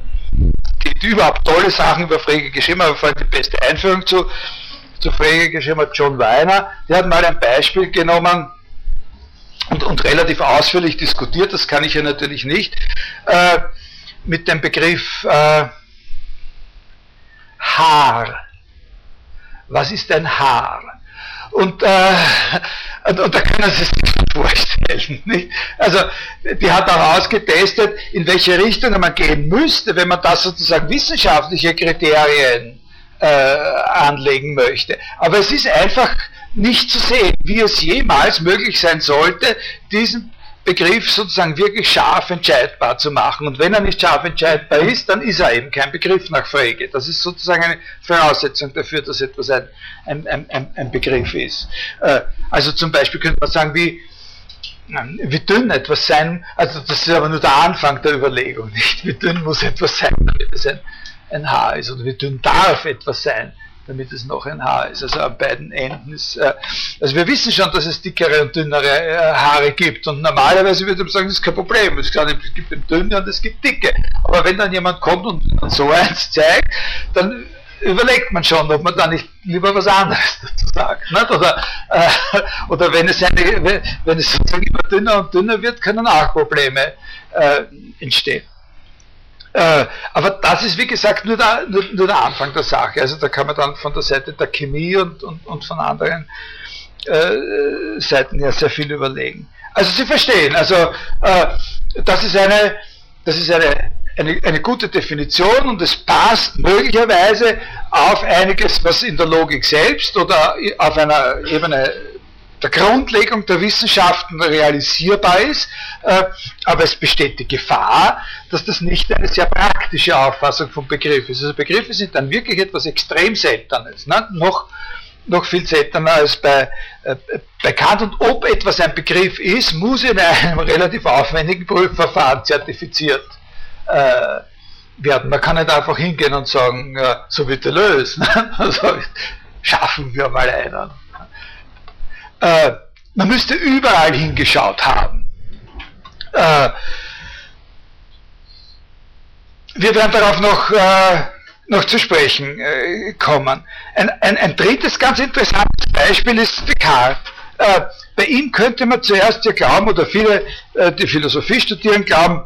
die, die überhaupt tolle Sachen über Frege geschrieben hat, vor allem die beste Einführung zu, zu Frege geschrieben hat, John Weiner, der hat mal ein Beispiel genommen und, und relativ ausführlich diskutiert, das kann ich ja natürlich nicht, äh, mit dem Begriff äh, Haar. Was ist ein Haar? Und, äh, und, und, da können Sie sich vorstellen. [laughs] Nicht? Also die hat auch ausgetestet, in welche Richtung man gehen müsste, wenn man da sozusagen wissenschaftliche Kriterien äh, anlegen möchte. Aber es ist einfach nicht zu sehen, wie es jemals möglich sein sollte, diesen Begriff sozusagen wirklich scharf entscheidbar zu machen. Und wenn er nicht scharf entscheidbar ist, dann ist er eben kein Begriff nach Frege. Das ist sozusagen eine Voraussetzung dafür, dass etwas ein, ein, ein, ein Begriff ist. Äh, also zum Beispiel könnte man sagen, wie, wie dünn etwas sein, also das ist aber nur der Anfang der Überlegung, [laughs] nicht? Wie dünn muss etwas sein, damit es ein, ein Haar ist, oder wie dünn darf etwas sein, damit es noch ein Haar ist. Also an beiden Enden ist, äh, also wir wissen schon, dass es dickere und dünnere äh, Haare gibt und normalerweise würde man sagen, das ist kein Problem. Es, gibt dünne und es gibt dicke. Aber wenn dann jemand kommt und so eins zeigt, dann überlegt man schon, ob man da nicht lieber was anderes [laughs] dazu sagt. Nicht? Oder, äh, oder wenn, es eine, wenn es sozusagen immer dünner und dünner wird, können auch Probleme äh, entstehen. Äh, aber das ist, wie gesagt, nur der, nur, nur der, Anfang der Sache. Also da kann man dann von der Seite der Chemie und, und, und von anderen äh, Seiten ja sehr viel überlegen. Also Sie verstehen, also äh, das ist eine, das ist eine, eine, eine gute Definition und es passt möglicherweise auf einiges, was in der Logik selbst oder auf einer Ebene der Grundlegung der Wissenschaften realisierbar ist, äh, aber es besteht die Gefahr, dass das nicht eine sehr praktische Auffassung von Begriffen ist. Also Begriffe sind dann wirklich etwas extrem Seltenes, ne? noch, noch viel seltener als bei, äh, bei Kant. Und ob etwas ein Begriff ist, muss in einem [laughs] relativ aufwendigen Prüfverfahren zertifiziert äh, werden. Man kann nicht einfach hingehen und sagen, ja, so er lösen. [laughs] also, schaffen wir mal einen. Äh, man müsste überall hingeschaut haben. Äh, wir werden darauf noch, äh, noch zu sprechen äh, kommen. Ein, ein, ein, drittes ganz interessantes Beispiel ist Descartes. Äh, bei ihm könnte man zuerst ja glauben, oder viele, äh, die Philosophie studieren, glauben,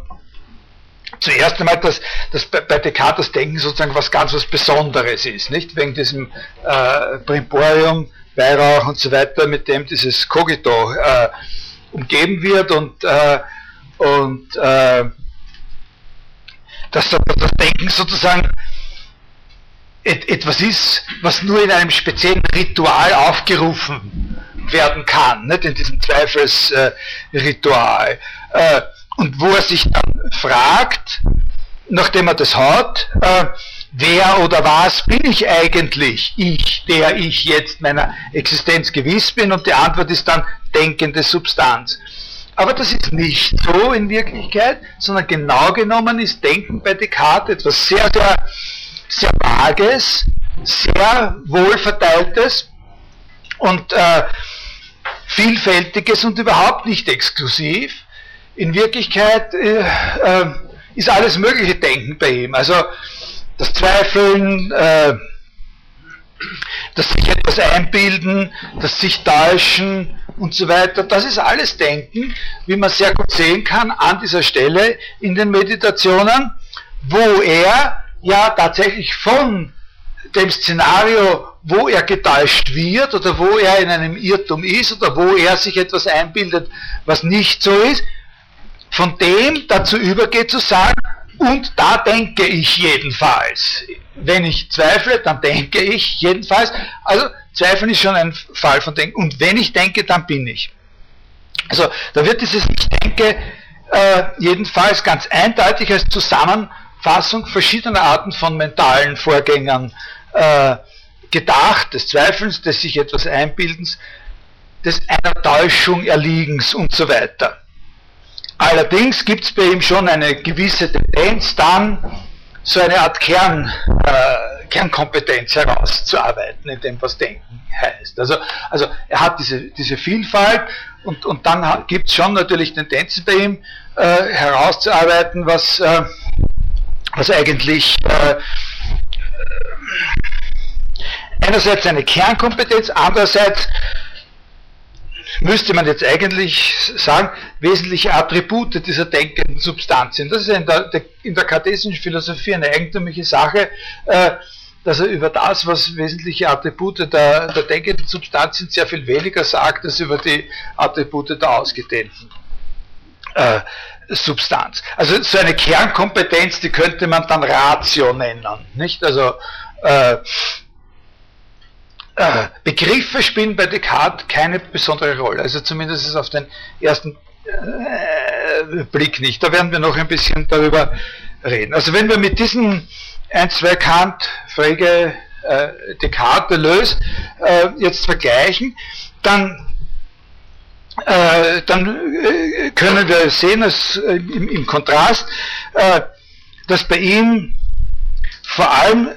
zuerst einmal, dass, dass bei, Descartes das Denken sozusagen was ganz was Besonderes ist, nicht? Wegen diesem äh, Primporium, Weihrauch und so weiter, mit dem dieses Cogito äh, umgeben wird und, äh, und äh, dass das Denken sozusagen et, etwas ist, was nur in einem speziellen Ritual aufgerufen werden kann, nicht in diesem Zweifelsritual. Äh, und wo er sich dann fragt, nachdem er das hat, äh, wer oder was bin ich eigentlich, ich, der ich jetzt meiner Existenz gewiss bin, und die Antwort ist dann denkende Substanz. Aber das ist nicht so in Wirklichkeit, sondern genau genommen ist Denken bei Descartes etwas sehr, sehr, sehr vages, sehr wohlverteiltes und äh, vielfältiges und überhaupt nicht exklusiv. In Wirklichkeit äh, äh, ist alles mögliche Denken bei ihm. Also das Zweifeln, äh, das sich etwas einbilden, das sich täuschen und so weiter, das ist alles Denken, wie man sehr gut sehen kann an dieser Stelle in den Meditationen, wo er ja tatsächlich von dem Szenario, wo er getäuscht wird oder wo er in einem Irrtum ist oder wo er sich etwas einbildet, was nicht so ist, von dem dazu übergeht zu sagen, und da denke ich jedenfalls. Wenn ich zweifle, dann denke ich jedenfalls. Also Zweifeln ist schon ein Fall von Denken. Und wenn ich denke, dann bin ich. Also da wird dieses Ich denke äh, jedenfalls ganz eindeutig als Zusammenfassung verschiedener Arten von mentalen Vorgängen äh, gedacht, des Zweifelns, des sich etwas Einbildens, des einer Täuschung erliegens und so weiter. Allerdings gibt es bei ihm schon eine gewisse Tendenz, dann so eine Art Kern, äh, Kernkompetenz herauszuarbeiten, in dem was Denken heißt. Also, also er hat diese, diese Vielfalt und, und dann gibt es schon natürlich Tendenzen bei ihm äh, herauszuarbeiten, was, äh, was eigentlich äh, einerseits eine Kernkompetenz, andererseits müsste man jetzt eigentlich sagen, wesentliche Attribute dieser denkenden Substanz sind. Das ist in der, in der kartesischen Philosophie eine eigentümliche Sache, äh, dass er über das, was wesentliche Attribute der, der denkenden Substanz sind, sehr viel weniger sagt, als über die Attribute der ausgedehnten äh, Substanz. Also so eine Kernkompetenz, die könnte man dann Ratio nennen. Nicht? Also äh, Begriffe spielen bei Descartes keine besondere Rolle, also zumindest auf den ersten äh, Blick nicht. Da werden wir noch ein bisschen darüber reden. Also wenn wir mit diesen ein, zwei Kant, Frege, äh, Descartes, Deleuze äh, jetzt vergleichen, dann äh, dann äh, können wir sehen, dass äh, im, im, Kontrast, dass bei ihm vor allem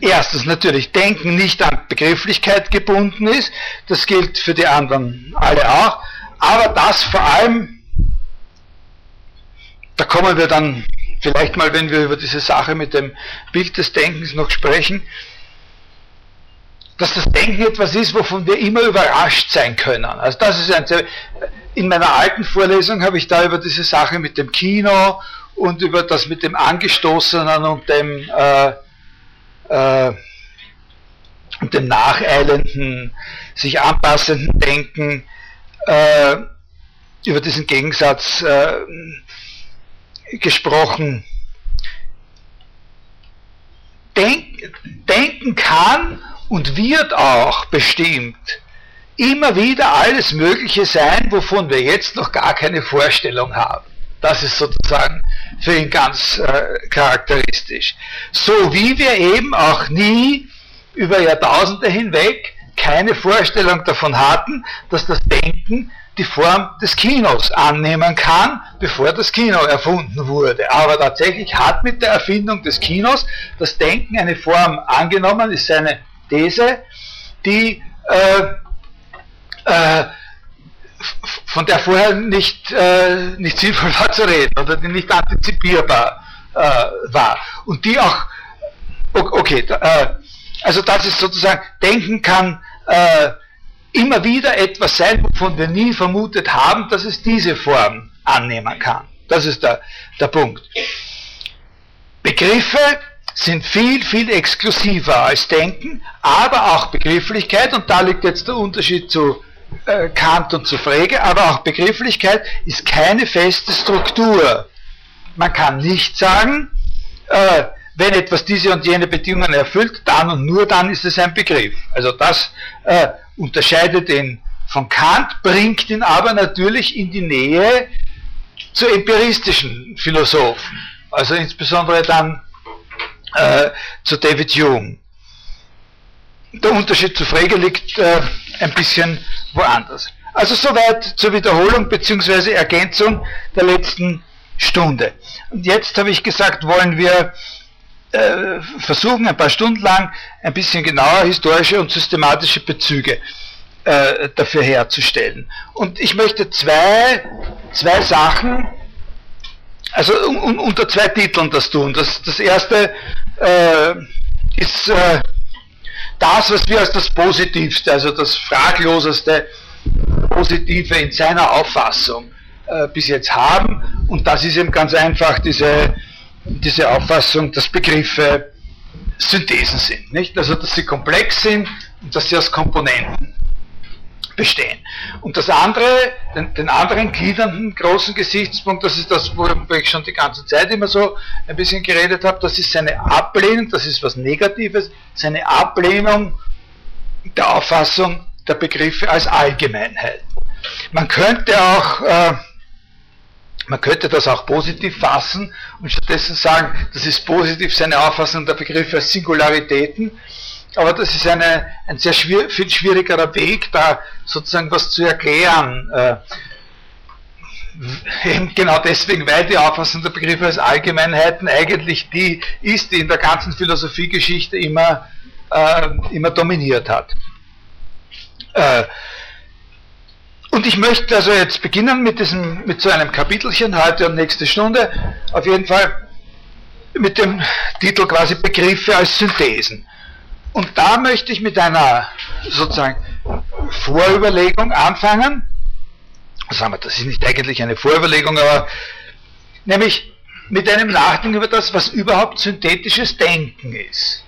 erstens natürlich Denken nicht an Begrifflichkeit gebunden ist, das gilt für die anderen alle auch, aber das vor allem, da kommen wir dann vielleicht mal, wenn wir über diese Sache mit dem Bild des Denkens noch sprechen, dass das Denken etwas ist, wovon wir immer überrascht sein können. Also das ist ein, in meiner alten Vorlesung habe ich da über diese Sache mit dem Kino und über das mit dem Angestoßenen und dem äh, äh, und dem nacheilenden, sich anpassenden Denken äh, über diesen Gegensatz äh, gesprochen. Denk, denken kann und wird auch bestimmt immer wieder alles Mögliche sein, wovon wir jetzt noch gar keine Vorstellung haben. Das ist sozusagen für ihn ganz äh, charakteristisch. So wie wir eben auch nie über Jahrtausende hinweg keine Vorstellung davon hatten, dass das Denken die Form des Kinos annehmen kann, bevor das Kino erfunden wurde. Aber tatsächlich hat mit der Erfindung des Kinos das Denken eine Form angenommen, ist eine These, die äh, äh, von der vorher nicht, äh, nicht sinnvoll war zu reden oder die nicht antizipierbar äh, war. Und die auch, okay, äh, also dass es sozusagen denken kann, äh, immer wieder etwas sein, wovon wir nie vermutet haben, dass es diese Form annehmen kann. Das ist der, der Punkt. Begriffe sind viel, viel exklusiver als Denken, aber auch Begrifflichkeit, und da liegt jetzt der Unterschied zu Kant und zu Frege, aber auch Begrifflichkeit ist keine feste Struktur. Man kann nicht sagen, äh, wenn etwas diese und jene Bedingungen erfüllt, dann und nur dann ist es ein Begriff. Also das äh, unterscheidet ihn von Kant, bringt ihn aber natürlich in die Nähe zu empiristischen Philosophen, also insbesondere dann äh, zu David Hume. Der Unterschied zu Frege liegt äh, ein bisschen woanders. Also soweit zur Wiederholung bzw. Ergänzung der letzten Stunde. Und jetzt habe ich gesagt, wollen wir äh, versuchen, ein paar Stunden lang ein bisschen genauer historische und systematische Bezüge äh, dafür herzustellen. Und ich möchte zwei, zwei Sachen, also un, unter zwei Titeln das tun. Das, das erste äh, ist äh, das, was wir als das Positivste, also das Fragloseste Positive in seiner Auffassung äh, bis jetzt haben. Und das ist eben ganz einfach diese, diese Auffassung, dass Begriffe Synthesen sind. Nicht? Also dass sie komplex sind und dass sie aus Komponenten bestehen. Und das andere, den, den, anderen gliedernden großen Gesichtspunkt, das ist das, worüber ich schon die ganze Zeit immer so ein bisschen geredet habe, das ist seine Ablehnung, das ist was Negatives, seine Ablehnung der Auffassung der Begriffe als Allgemeinheit. Man könnte auch, äh, man könnte das auch positiv fassen und stattdessen sagen, das ist positiv seine Auffassung der Begriffe als Singularitäten aber das ist eine, ein sehr schwier viel schwierigerer Weg, da sozusagen was zu erklären. Äh, [laughs] genau deswegen, weil die Auffassung der Begriffe als Allgemeinheiten eigentlich die ist, die in der ganzen Philosophiegeschichte immer, äh, immer dominiert hat. Äh, und ich möchte also jetzt beginnen mit, diesem, mit so einem Kapitelchen heute und nächste Stunde, auf jeden Fall mit dem Titel quasi Begriffe als Synthesen. Und da möchte ich mit einer sozusagen Vorüberlegung anfangen. Sagen wir, das ist nicht eigentlich eine Vorüberlegung, aber nämlich mit einem Nachdenken über das, was überhaupt synthetisches Denken ist.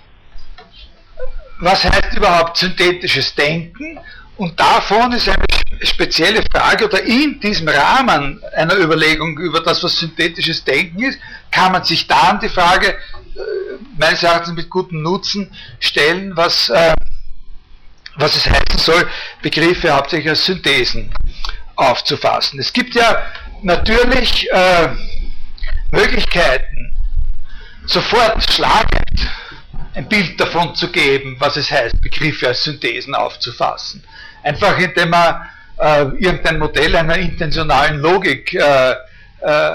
Was heißt überhaupt synthetisches Denken? Und davon ist eine spezielle Frage, oder in diesem Rahmen einer Überlegung über das, was synthetisches Denken ist, kann man sich dann die Frage meines Erachtens mit gutem Nutzen stellen, was, äh, was es heißen soll, Begriffe hauptsächlich als Synthesen aufzufassen. Es gibt ja natürlich äh, Möglichkeiten, sofort schlagend ein Bild davon zu geben, was es heißt, Begriffe als Synthesen aufzufassen. Einfach indem man äh, irgendein Modell einer intentionalen Logik äh, äh,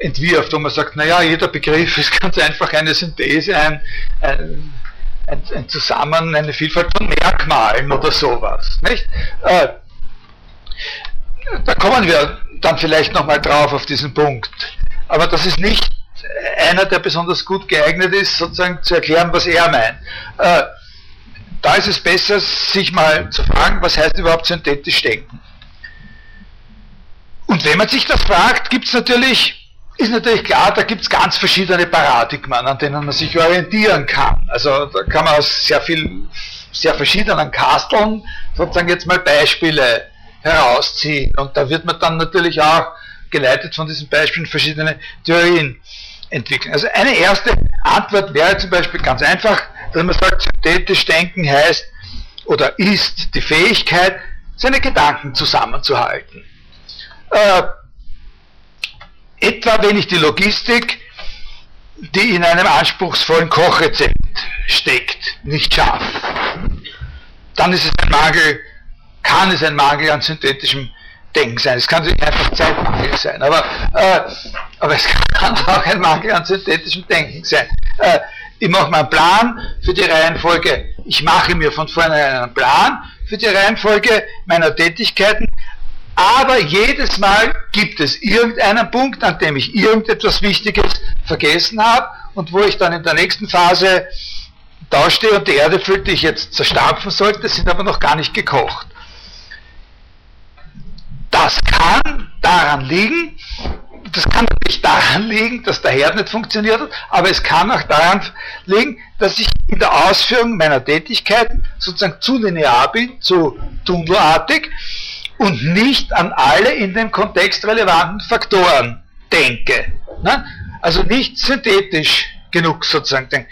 entwirft, wo man sagt, naja, jeder Begriff ist ganz einfach eine Synthese, ein, ein, ein, ein Zusammen, eine Vielfalt von Merkmalen oder sowas. Nicht? Äh, da kommen wir dann vielleicht nochmal drauf auf diesen Punkt. Aber das ist nicht einer, der besonders gut geeignet ist, sozusagen zu erklären, was er meint. Äh, da ist es besser, sich mal zu fragen, was heißt überhaupt synthetisch denken. Und wenn man sich das fragt, gibt es natürlich, ist natürlich klar, da gibt es ganz verschiedene Paradigmen, an denen man sich orientieren kann. Also da kann man aus sehr viel, sehr verschiedenen Kasteln sozusagen jetzt mal Beispiele herausziehen. Und da wird man dann natürlich auch geleitet von diesen Beispielen verschiedene Theorien entwickeln. Also eine erste Antwort wäre zum Beispiel ganz einfach, dass man sagt, synthetisch denken heißt oder ist die Fähigkeit, seine Gedanken zusammenzuhalten. Äh, etwa wenn ich die Logistik, die in einem anspruchsvollen Kochrezept steckt, nicht schaffe, dann ist es ein Mangel, kann es ein Mangel an synthetischem Denken sein. Es kann einfach Zeitmangel sein, aber, äh, aber es kann [laughs] auch ein Mangel an synthetischem Denken sein. Äh, ich mache mir einen Plan für die Reihenfolge. Ich mache mir von vornherein einen Plan für die Reihenfolge meiner Tätigkeiten aber jedes Mal gibt es irgendeinen Punkt, an dem ich irgendetwas Wichtiges vergessen habe und wo ich dann in der nächsten Phase da stehe und die Erde füllt, die ich jetzt zerstampfen sollte, sind aber noch gar nicht gekocht. Das kann daran liegen, das kann natürlich daran liegen, dass der Herd nicht funktioniert hat, aber es kann auch daran liegen, dass ich in der Ausführung meiner Tätigkeiten sozusagen zu linear bin, zu tunnelartig und nicht an alle in dem Kontext relevanten Faktoren denke. Ne? Also nicht synthetisch genug sozusagen denke.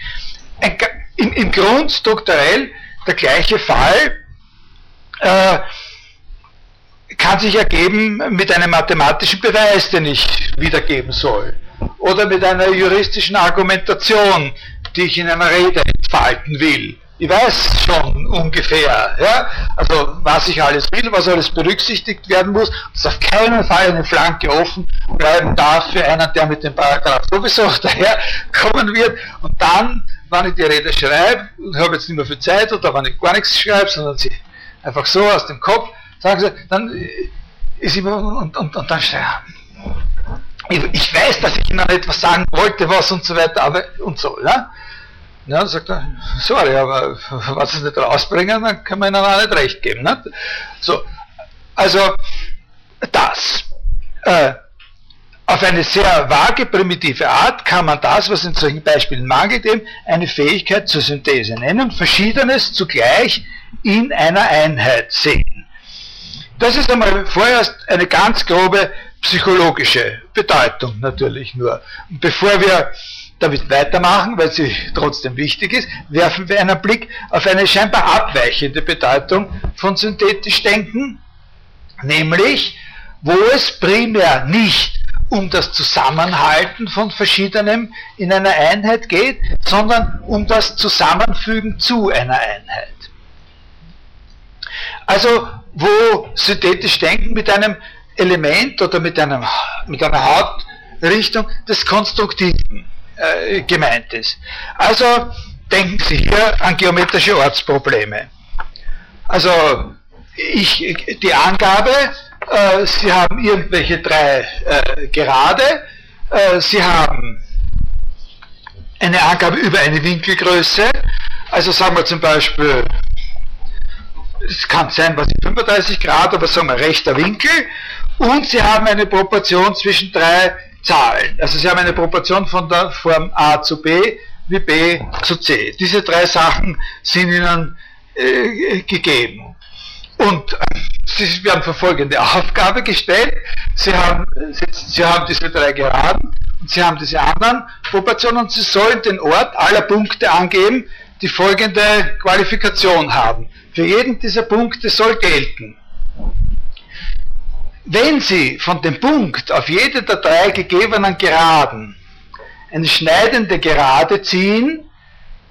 Im, Im Grund strukturell der gleiche Fall. Äh, kann sich ergeben mit einem mathematischen Beweis, den ich wiedergeben soll. Oder mit einer juristischen Argumentation, die ich in einer Rede entfalten will. Ich weiß schon ungefähr, ja, also was ich alles will, was alles berücksichtigt werden muss, dass auf keinen Fall eine Flanke offen bleiben darf für einen, der mit dem Paragraph sowieso [laughs] daherkommen wird. Und dann, wenn ich die Rede schreibe, und habe jetzt nicht mehr viel Zeit, oder wenn ich gar nichts schreibe, sondern sie einfach so aus dem Kopf, sagen sie, dann ist immer, und, und, und dann schreiben. Ich, ich weiß, dass ich Ihnen etwas sagen wollte, was und so weiter, aber und so, ja. Ja, sagt er, sorry, aber was Sie nicht rausbringen, dann kann man Ihnen auch nicht recht geben. Nicht? So, also das. Äh, auf eine sehr vage, primitive Art kann man das, was in solchen Beispielen mangelt, eben eine Fähigkeit zur Synthese nennen, Verschiedenes zugleich in einer Einheit sehen. Das ist einmal vorerst eine ganz grobe psychologische Bedeutung natürlich nur. Und bevor wir damit weitermachen, weil sie trotzdem wichtig ist, werfen wir einen Blick auf eine scheinbar abweichende Bedeutung von synthetisch Denken, nämlich wo es primär nicht um das Zusammenhalten von Verschiedenem in einer Einheit geht, sondern um das Zusammenfügen zu einer Einheit. Also wo synthetisch Denken mit einem Element oder mit, einem, mit einer Hauptrichtung des Konstruktiven äh, gemeint ist. Also denken Sie hier an geometrische Ortsprobleme. Also ich, die Angabe, äh, Sie haben irgendwelche drei äh, Gerade, äh, Sie haben eine Angabe über eine Winkelgröße, also sagen wir zum Beispiel es kann sein, was ich 35 Grad, aber sagen wir rechter Winkel. Und Sie haben eine Proportion zwischen drei Zahlen. Also Sie haben eine Proportion von der Form a zu b wie b zu c. Diese drei Sachen sind Ihnen äh, gegeben. Und äh, Sie werden vor folgende [laughs] Aufgabe gestellt. Sie haben, Sie, Sie haben diese drei Geraden und Sie haben diese anderen Proportionen und Sie sollen den Ort aller Punkte angeben, die folgende Qualifikation haben. Für jeden dieser Punkte soll gelten. Wenn Sie von dem Punkt auf jede der drei gegebenen Geraden eine schneidende Gerade ziehen,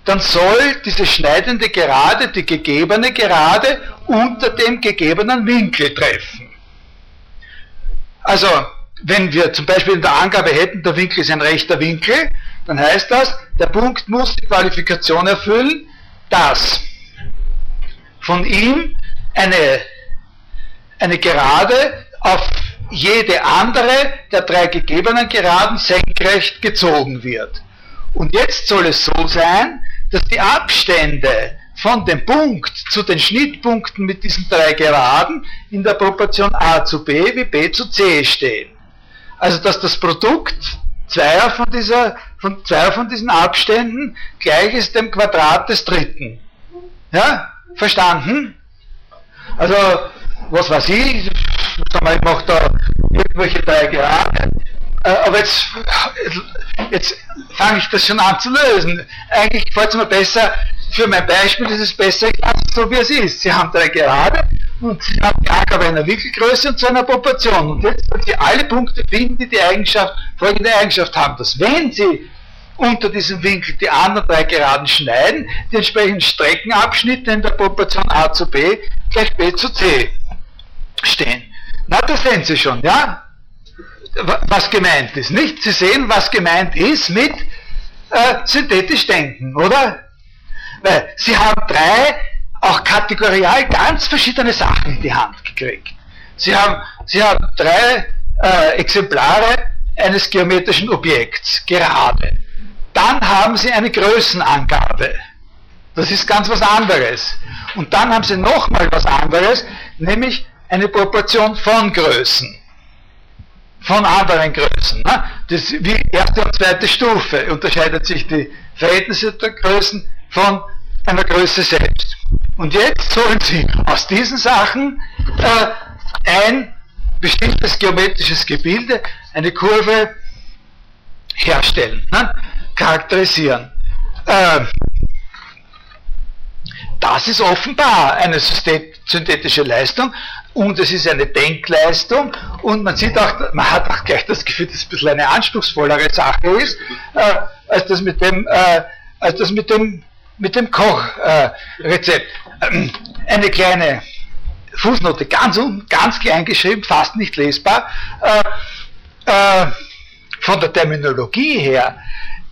dann soll diese schneidende Gerade die gegebene Gerade unter dem gegebenen Winkel treffen. Also, wenn wir zum Beispiel in der Angabe hätten, der Winkel ist ein rechter Winkel, dann heißt das, der Punkt muss die Qualifikation erfüllen, dass von ihm eine, eine Gerade auf jede andere der drei gegebenen Geraden senkrecht gezogen wird. Und jetzt soll es so sein, dass die Abstände von dem Punkt zu den Schnittpunkten mit diesen drei Geraden in der Proportion a zu b wie b zu c stehen. Also dass das Produkt zweier von, dieser, von, zweier von diesen Abständen gleich ist dem Quadrat des dritten. Ja? Verstanden? Also, was weiß ich, ich mache da irgendwelche drei Gerade, äh, aber jetzt, jetzt fange ich das schon an zu lösen. Eigentlich gefällt es mir besser, für mein Beispiel ist es besser, ich lasse es so wie es ist. Sie haben drei Gerade und Sie haben die Angabe einer Winkelgröße und zu einer Proportion. Und jetzt sollen Sie alle Punkte finden, die die Eigenschaft, folgende Eigenschaft haben, dass wenn Sie unter diesem Winkel die anderen drei Geraden schneiden, die entsprechenden Streckenabschnitte in der Proportion a zu b gleich b zu c stehen. Na, das sehen Sie schon, ja? Was gemeint ist, nicht? Sie sehen, was gemeint ist mit äh, synthetisch denken, oder? Weil Sie haben drei, auch kategorial ganz verschiedene Sachen in die Hand gekriegt. Sie haben, Sie haben drei äh, Exemplare eines geometrischen Objekts, gerade. Dann haben Sie eine Größenangabe. Das ist ganz was anderes. Und dann haben Sie nochmal was anderes, nämlich eine Proportion von Größen. Von anderen Größen. Ne? Das wie erste und zweite Stufe unterscheidet sich die Verhältnisse der Größen von einer Größe selbst. Und jetzt sollen Sie aus diesen Sachen äh, ein bestimmtes geometrisches Gebilde, eine Kurve herstellen, ne? charakterisieren. Äh, das ist offenbar eine synthetische Leistung und es ist eine Denkleistung und man sieht auch, man hat auch gleich das Gefühl, dass es ein bisschen eine anspruchsvollere Sache ist, äh, als das mit dem, äh, als das mit dem, mit dem Kochrezept. Äh, eine kleine Fußnote, ganz, ganz klein geschrieben, fast nicht lesbar. Äh, äh, von der Terminologie her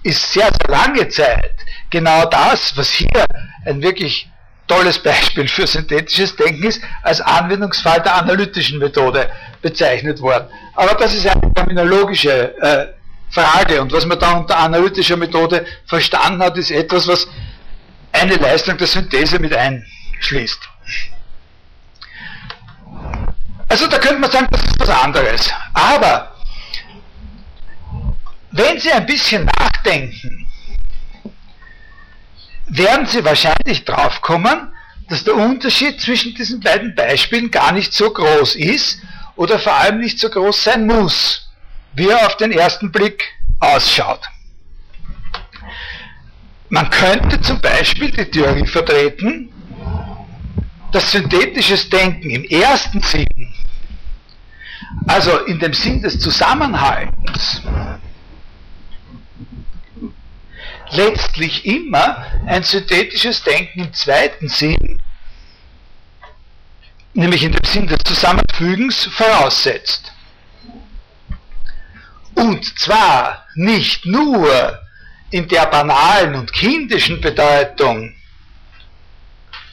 ist sehr, sehr lange Zeit genau das, was hier ein wirklich tolles Beispiel für synthetisches Denken ist, als Anwendungsfall der analytischen Methode bezeichnet worden. Aber das ist eine terminologische äh, Frage und was man da unter analytischer Methode verstanden hat, ist etwas, was eine Leistung der Synthese mit einschließt. Also da könnte man sagen, das ist was anderes. Aber wenn Sie ein bisschen nachdenken, werden Sie wahrscheinlich draufkommen, dass der Unterschied zwischen diesen beiden Beispielen gar nicht so groß ist oder vor allem nicht so groß sein muss, wie er auf den ersten Blick ausschaut. Man könnte zum Beispiel die Theorie vertreten, dass synthetisches Denken im ersten Sinn, also in dem Sinn des Zusammenhaltens, letztlich immer ein synthetisches Denken im zweiten Sinn, nämlich in dem Sinn des Zusammenfügens, voraussetzt. Und zwar nicht nur in der banalen und kindischen Bedeutung,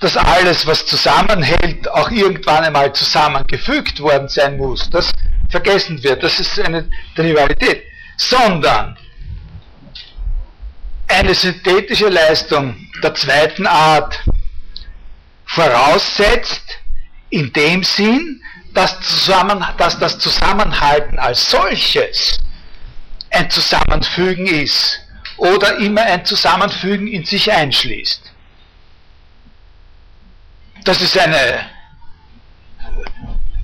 dass alles, was zusammenhält, auch irgendwann einmal zusammengefügt worden sein muss. Das vergessen wird, das ist eine Trivialität. Sondern eine synthetische Leistung der zweiten Art voraussetzt, in dem Sinn, dass, zusammen, dass das Zusammenhalten als solches ein Zusammenfügen ist oder immer ein Zusammenfügen in sich einschließt. Das ist eine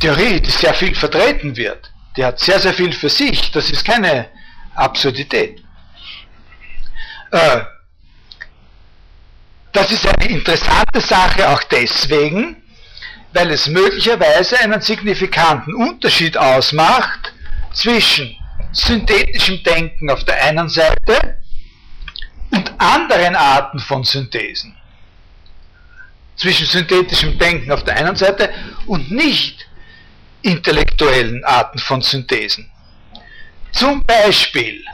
Theorie, die sehr viel vertreten wird. Die hat sehr, sehr viel für sich. Das ist keine Absurdität. Äh, das ist eine interessante Sache auch deswegen, weil es möglicherweise einen signifikanten Unterschied ausmacht zwischen synthetischem Denken auf der einen Seite und anderen Arten von Synthesen. Zwischen synthetischem Denken auf der einen Seite und nicht intellektuellen Arten von Synthesen. Zum Beispiel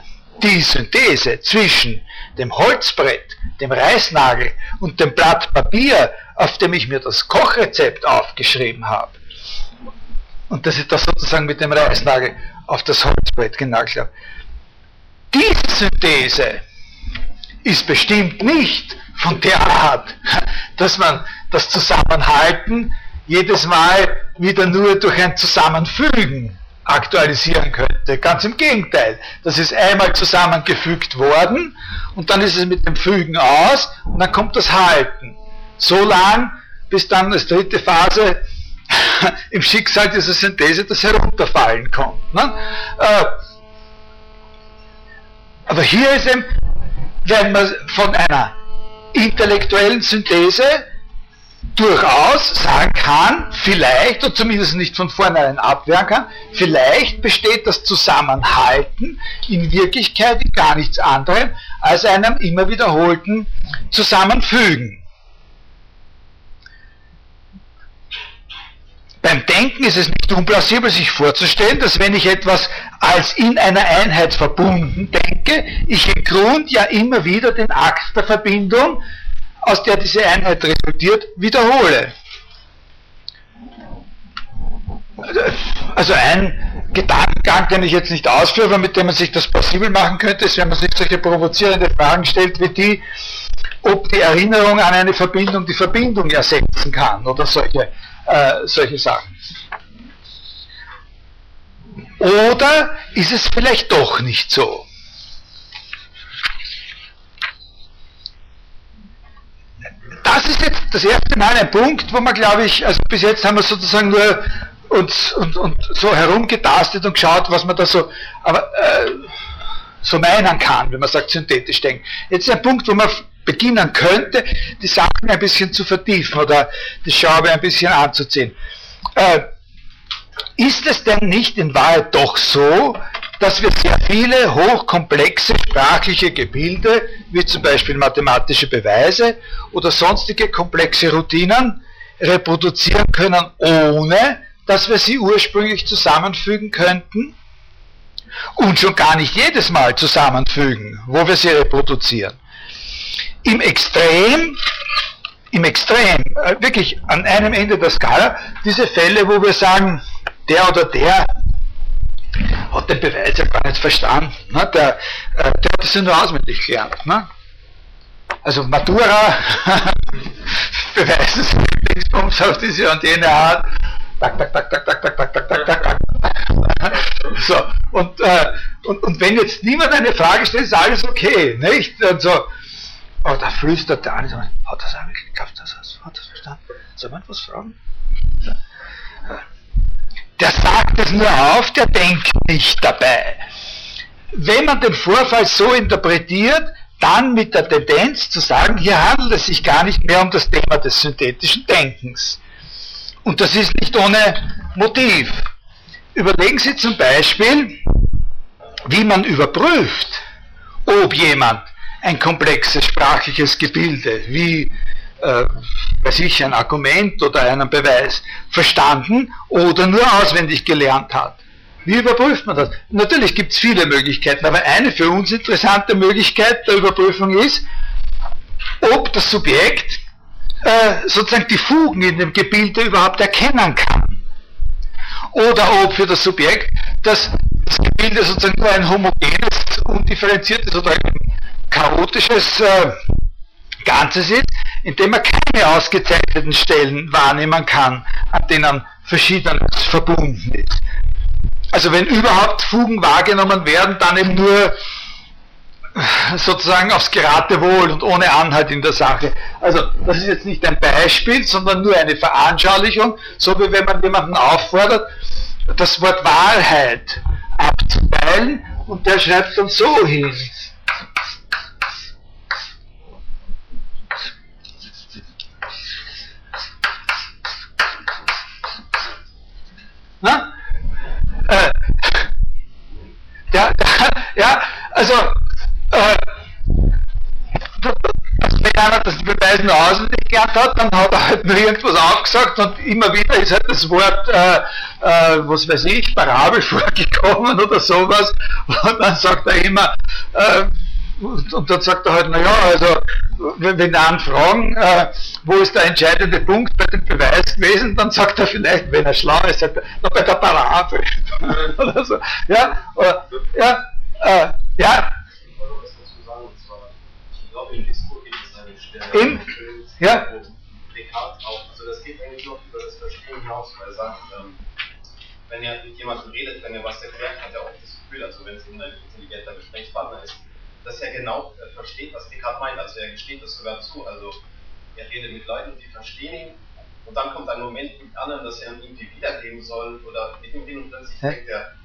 die Synthese zwischen dem Holzbrett, dem Reißnagel und dem Blatt Papier, auf dem ich mir das Kochrezept aufgeschrieben habe. Und dass ich das sozusagen mit dem Reißnagel auf das Holzbrett genagelt habe. Diese Synthese ist bestimmt nicht von der Art, dass man das Zusammenhalten jedes Mal wieder nur durch ein Zusammenfügen aktualisieren könnte. Ganz im Gegenteil. Das ist einmal zusammengefügt worden und dann ist es mit dem Fügen aus und dann kommt das Halten. So lang, bis dann als dritte Phase [laughs] im Schicksal dieser Synthese das Herunterfallen kommt. Ne? Äh, aber hier ist eben, wenn man von einer intellektuellen Synthese durchaus sagen kann, vielleicht, oder zumindest nicht von vornherein abwehren kann, vielleicht besteht das Zusammenhalten in Wirklichkeit in gar nichts anderem als einem immer wiederholten Zusammenfügen. Beim Denken ist es nicht unplausibel, sich vorzustellen, dass wenn ich etwas als in einer Einheit verbunden denke, ich im Grund ja immer wieder den Akt der Verbindung aus der diese Einheit resultiert, wiederhole. Also ein Gedankengang, den ich jetzt nicht ausführe, aber mit dem man sich das plausibel machen könnte, ist, wenn man sich solche provozierende Fragen stellt wie die, ob die Erinnerung an eine Verbindung die Verbindung ersetzen kann oder solche, äh, solche Sachen. Oder ist es vielleicht doch nicht so? Das ist jetzt das erste Mal ein Punkt, wo man, glaube ich, also bis jetzt haben wir sozusagen nur uns und, und so herumgetastet und geschaut, was man da so, aber, äh, so meinen kann, wenn man sagt synthetisch denken. Jetzt ein Punkt, wo man beginnen könnte, die Sachen ein bisschen zu vertiefen oder die Schraube ein bisschen anzuziehen. Äh, ist es denn nicht in Wahrheit doch so, dass wir sehr viele hochkomplexe sprachliche Gebilde, wie zum Beispiel mathematische Beweise oder sonstige komplexe Routinen, reproduzieren können, ohne dass wir sie ursprünglich zusammenfügen könnten? Und schon gar nicht jedes Mal zusammenfügen, wo wir sie reproduzieren. Im Extrem, im Extrem, äh, wirklich an einem Ende der Skala, diese Fälle, wo wir sagen, der oder der hat den Beweis ja gar nicht verstanden. Ne? Der, äh, der hat das ja nur auswendig gelernt. Ne? Also Matura, Beweisen Dingsbums auf diese und jene Art. Tak, tak, tak, tak, tak, tak, tak, tak, tak, tak. So, und, äh, und, und wenn jetzt niemand eine Frage stellt, ist alles okay, nicht? Und so, oh, da flüstert der eine, hat das eigentlich geklappt, das, hat das verstanden? Soll man was fragen? Der sagt es nur auf, der denkt nicht dabei. Wenn man den Vorfall so interpretiert, dann mit der Tendenz zu sagen, hier handelt es sich gar nicht mehr um das Thema des synthetischen Denkens. Und das ist nicht ohne Motiv. Überlegen Sie zum Beispiel, wie man überprüft, ob jemand ein komplexes sprachliches Gebilde wie äh, weiß ich, ein Argument oder einen Beweis verstanden oder nur auswendig gelernt hat. Wie überprüft man das? Natürlich gibt es viele Möglichkeiten, aber eine für uns interessante Möglichkeit der Überprüfung ist, ob das Subjekt äh, sozusagen die Fugen in dem Gebilde überhaupt erkennen kann. Oder ob für das Subjekt das, das Gebilde sozusagen nur ein homogenes, undifferenziertes oder ein chaotisches äh, Ganzes ist, indem man keine ausgezeichneten Stellen wahrnehmen kann, an denen Verschiedenes verbunden ist. Also wenn überhaupt Fugen wahrgenommen werden, dann eben nur sozusagen aufs Geratewohl und ohne Anhalt in der Sache. Also das ist jetzt nicht ein Beispiel, sondern nur eine Veranschaulichung, so wie wenn man jemanden auffordert, das Wort Wahrheit abzuteilen und der schreibt dann so hin. Na? Äh, ja, [laughs] ja, also, äh, wenn einer das Beweis nur auswendig gelernt hat, dann hat er halt nur irgendwas aufgesagt und immer wieder ist halt das Wort, äh, äh, was weiß ich, Parabel [laughs] vorgekommen oder sowas und dann sagt er immer, äh, und dann sagt er halt, naja, also wenn wir einen fragen, äh, wo ist der entscheidende Punkt bei dem Beweis gewesen, dann sagt er vielleicht, wenn er schlau ist, sagt er, na, bei der Parabel. [laughs] oder so. Ja, oder, ja, äh, ja. In, ja. Also das geht eigentlich noch über das Verstehen hinaus, weil er sagt, wenn er mit jemandem redet, wenn er was erklärt, hat er auch das Gefühl, also wenn es ein intelligenter Gesprächspartner ist, dass er genau äh, versteht, was Descartes meint. Also er gesteht das sogar zu. Also er redet mit Leuten, die verstehen ihn. Und dann kommt ein Moment mit anderen, dass er ihm irgendwie wiedergeben soll oder mit ihm hin und plötzlich Hä? denkt er,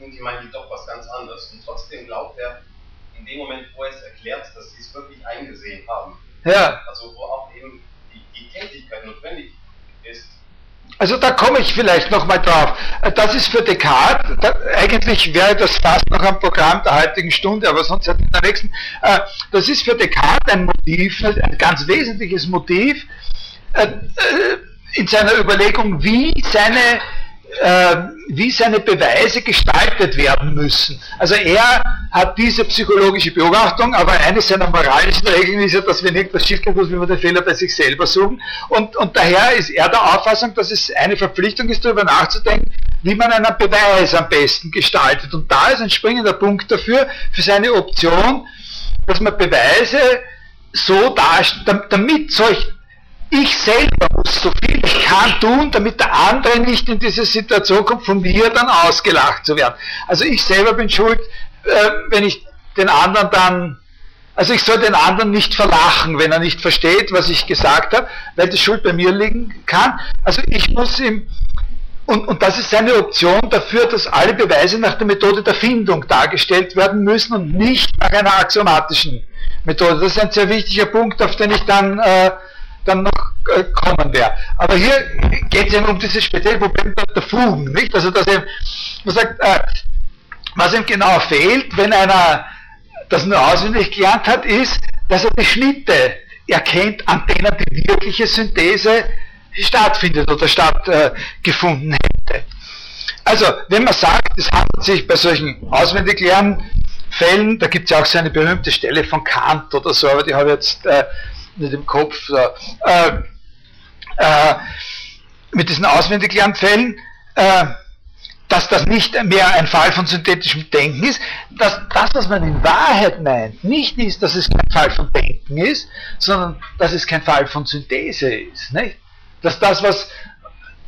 irgendwie meint die doch was ganz anderes. Und trotzdem glaubt er, in dem Moment, wo er es erklärt, dass sie es wirklich eingesehen haben. Ja. Also wo auch eben die, die Tätigkeit notwendig ist, also da komme ich vielleicht nochmal drauf. Das ist für Descartes, da, eigentlich wäre das fast noch am Programm der heutigen Stunde, aber sonst hat in der nächsten. Äh, das ist für Descartes ein Motiv, ein ganz wesentliches Motiv äh, äh in seiner Überlegung, wie seine äh, wie seine Beweise gestaltet werden müssen. Also er hat diese psychologische Beobachtung, aber eine seiner moralischen Regeln ist ja, dass wenn irgendwas schief geht, muss man den Fehler bei sich selber suchen. Und, und daher ist er der Auffassung, dass es eine Verpflichtung ist, darüber nachzudenken, wie man einen Beweis am besten gestaltet. Und da ist ein springender Punkt dafür, für seine Option, dass man Beweise so darstellt, damit solch ich selber muss so viel ich kann tun, damit der andere nicht in diese Situation kommt, von mir dann ausgelacht zu werden. Also ich selber bin schuld, äh, wenn ich den anderen dann, also ich soll den anderen nicht verlachen, wenn er nicht versteht, was ich gesagt habe, weil die Schuld bei mir liegen kann. Also ich muss ihm, und, und das ist seine Option dafür, dass alle Beweise nach der Methode der Findung dargestellt werden müssen und nicht nach einer axiomatischen Methode. Das ist ein sehr wichtiger Punkt, auf den ich dann äh, dann noch äh, kommen wäre. Aber hier geht es eben um dieses spezielle Problem der Fugen, nicht? Also dass eben, man sagt, äh, was ihm genau fehlt, wenn einer das nur auswendig gelernt hat, ist, dass er die Schnitte erkennt, an denen die wirkliche Synthese stattfindet oder stattgefunden äh, hätte. Also, wenn man sagt, es handelt sich bei solchen Auswendiglernfällen, da gibt es ja auch so eine berühmte Stelle von Kant oder so, aber die habe ich jetzt äh, nicht im Kopf, äh, äh, mit diesen Auswendiglernfällen, äh, dass das nicht mehr ein Fall von synthetischem Denken ist, dass das, was man in Wahrheit meint, nicht ist, dass es kein Fall von Denken ist, sondern dass es kein Fall von Synthese ist. Nicht? Dass das, was,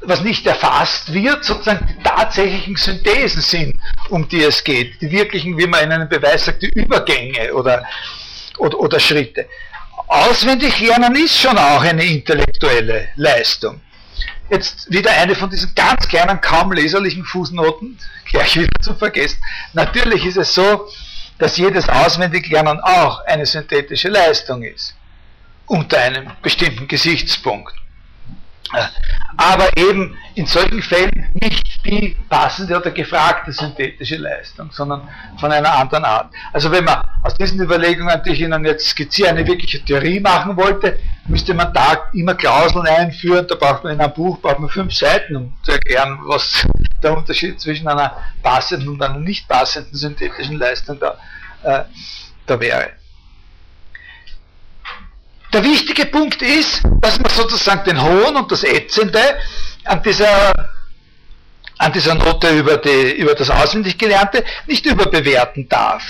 was nicht erfasst wird, sozusagen die tatsächlichen Synthesen sind, um die es geht, die wirklichen, wie man in einem Beweis sagt, die Übergänge oder, oder, oder Schritte. Auswendig lernen ist schon auch eine intellektuelle Leistung. Jetzt wieder eine von diesen ganz kleinen, kaum leserlichen Fußnoten, [laughs] gleich wieder zu vergessen. Natürlich ist es so, dass jedes Auswendiglernen auch eine synthetische Leistung ist, unter einem bestimmten Gesichtspunkt aber eben in solchen Fällen nicht die passende oder gefragte synthetische Leistung, sondern von einer anderen Art. Also wenn man aus diesen Überlegungen, die ich Ihnen jetzt skizziere, eine wirkliche Theorie machen wollte, müsste man da immer Klauseln einführen, da braucht man in einem Buch braucht man fünf Seiten, um zu erklären, was der Unterschied zwischen einer passenden und einer nicht passenden synthetischen Leistung da, äh, da wäre. Der wichtige Punkt ist, dass man sozusagen den Hohn und das Ätzende an dieser, an dieser Note über, die, über das Auswendiggelernte nicht überbewerten darf.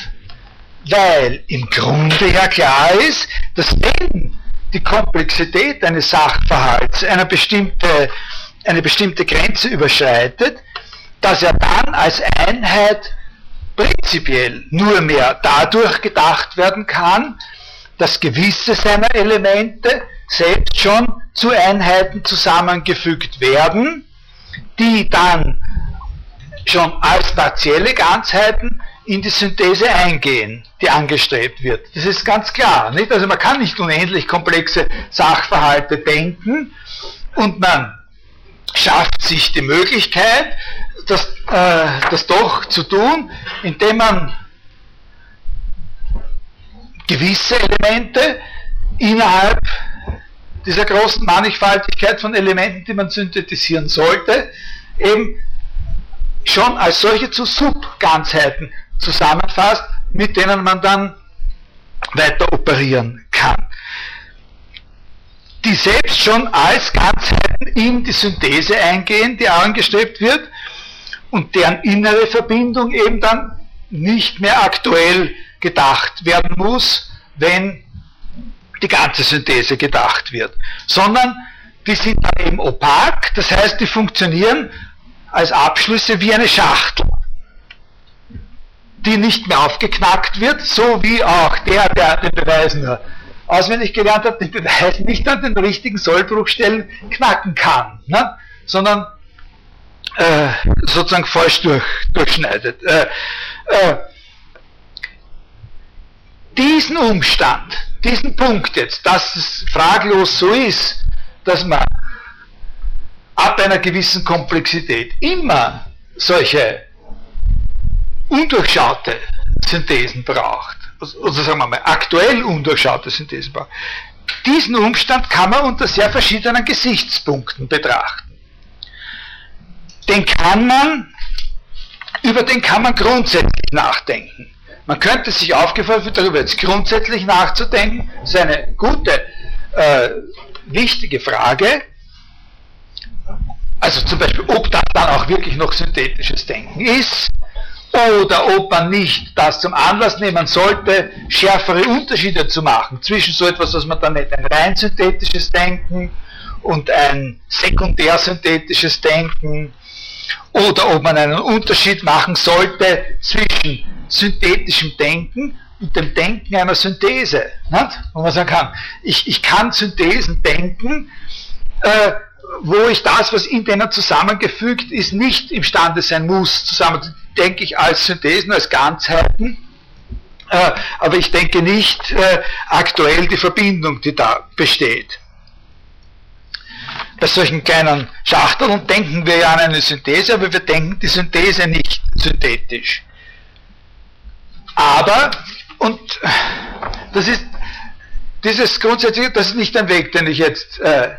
Weil im Grunde ja klar ist, dass wenn die Komplexität eines Sachverhalts eine bestimmte, eine bestimmte Grenze überschreitet, dass er dann als Einheit prinzipiell nur mehr dadurch gedacht werden kann, dass gewisse seiner Elemente selbst schon zu Einheiten zusammengefügt werden, die dann schon als partielle Ganzheiten in die Synthese eingehen, die angestrebt wird. Das ist ganz klar. Nicht? Also man kann nicht unendlich komplexe Sachverhalte denken und man schafft sich die Möglichkeit, das, äh, das doch zu tun, indem man gewisse Elemente innerhalb dieser großen Mannigfaltigkeit von Elementen, die man synthetisieren sollte, eben schon als solche zu Subganzheiten zusammenfasst, mit denen man dann weiter operieren kann. Die selbst schon als Ganzheiten in die Synthese eingehen, die angestrebt wird und deren innere Verbindung eben dann nicht mehr aktuell gedacht werden muss, wenn die ganze Synthese gedacht wird, sondern die sind dann eben opak, das heißt, die funktionieren als Abschlüsse wie eine Schachtel, die nicht mehr aufgeknackt wird, so wie auch der, der den Beweis nur auswendig gelernt hat, den Beweis nicht an den richtigen Sollbruchstellen knacken kann, ne? sondern äh, sozusagen falsch durch, durchschneidet. Äh, äh, diesen Umstand, diesen Punkt jetzt, dass es fraglos so ist, dass man ab einer gewissen Komplexität immer solche undurchschaute Synthesen braucht, oder sagen wir mal aktuell undurchschaute Synthesen braucht. Diesen Umstand kann man unter sehr verschiedenen Gesichtspunkten betrachten. den kann man, über den kann man grundsätzlich nachdenken. Man könnte sich aufgefallen darüber jetzt grundsätzlich nachzudenken, das ist eine gute, äh, wichtige Frage. Also zum Beispiel, ob das dann auch wirklich noch synthetisches Denken ist oder ob man nicht das zum Anlass nehmen sollte, schärfere Unterschiede zu machen zwischen so etwas, was man dann nennt, ein rein synthetisches Denken und ein sekundärsynthetisches Denken oder ob man einen Unterschied machen sollte zwischen synthetischem Denken und dem Denken einer Synthese. Nicht? Wo man sagen kann, ich, ich kann Synthesen denken, äh, wo ich das, was in denen zusammengefügt ist, nicht imstande sein muss, zusammen denke ich als Synthesen, als Ganzheiten, äh, aber ich denke nicht äh, aktuell die Verbindung, die da besteht. Bei solchen kleinen Schachteln denken wir ja an eine Synthese, aber wir denken die Synthese nicht synthetisch. Aber, und das ist dieses grundsätzliche, das ist nicht ein Weg, den ich jetzt äh,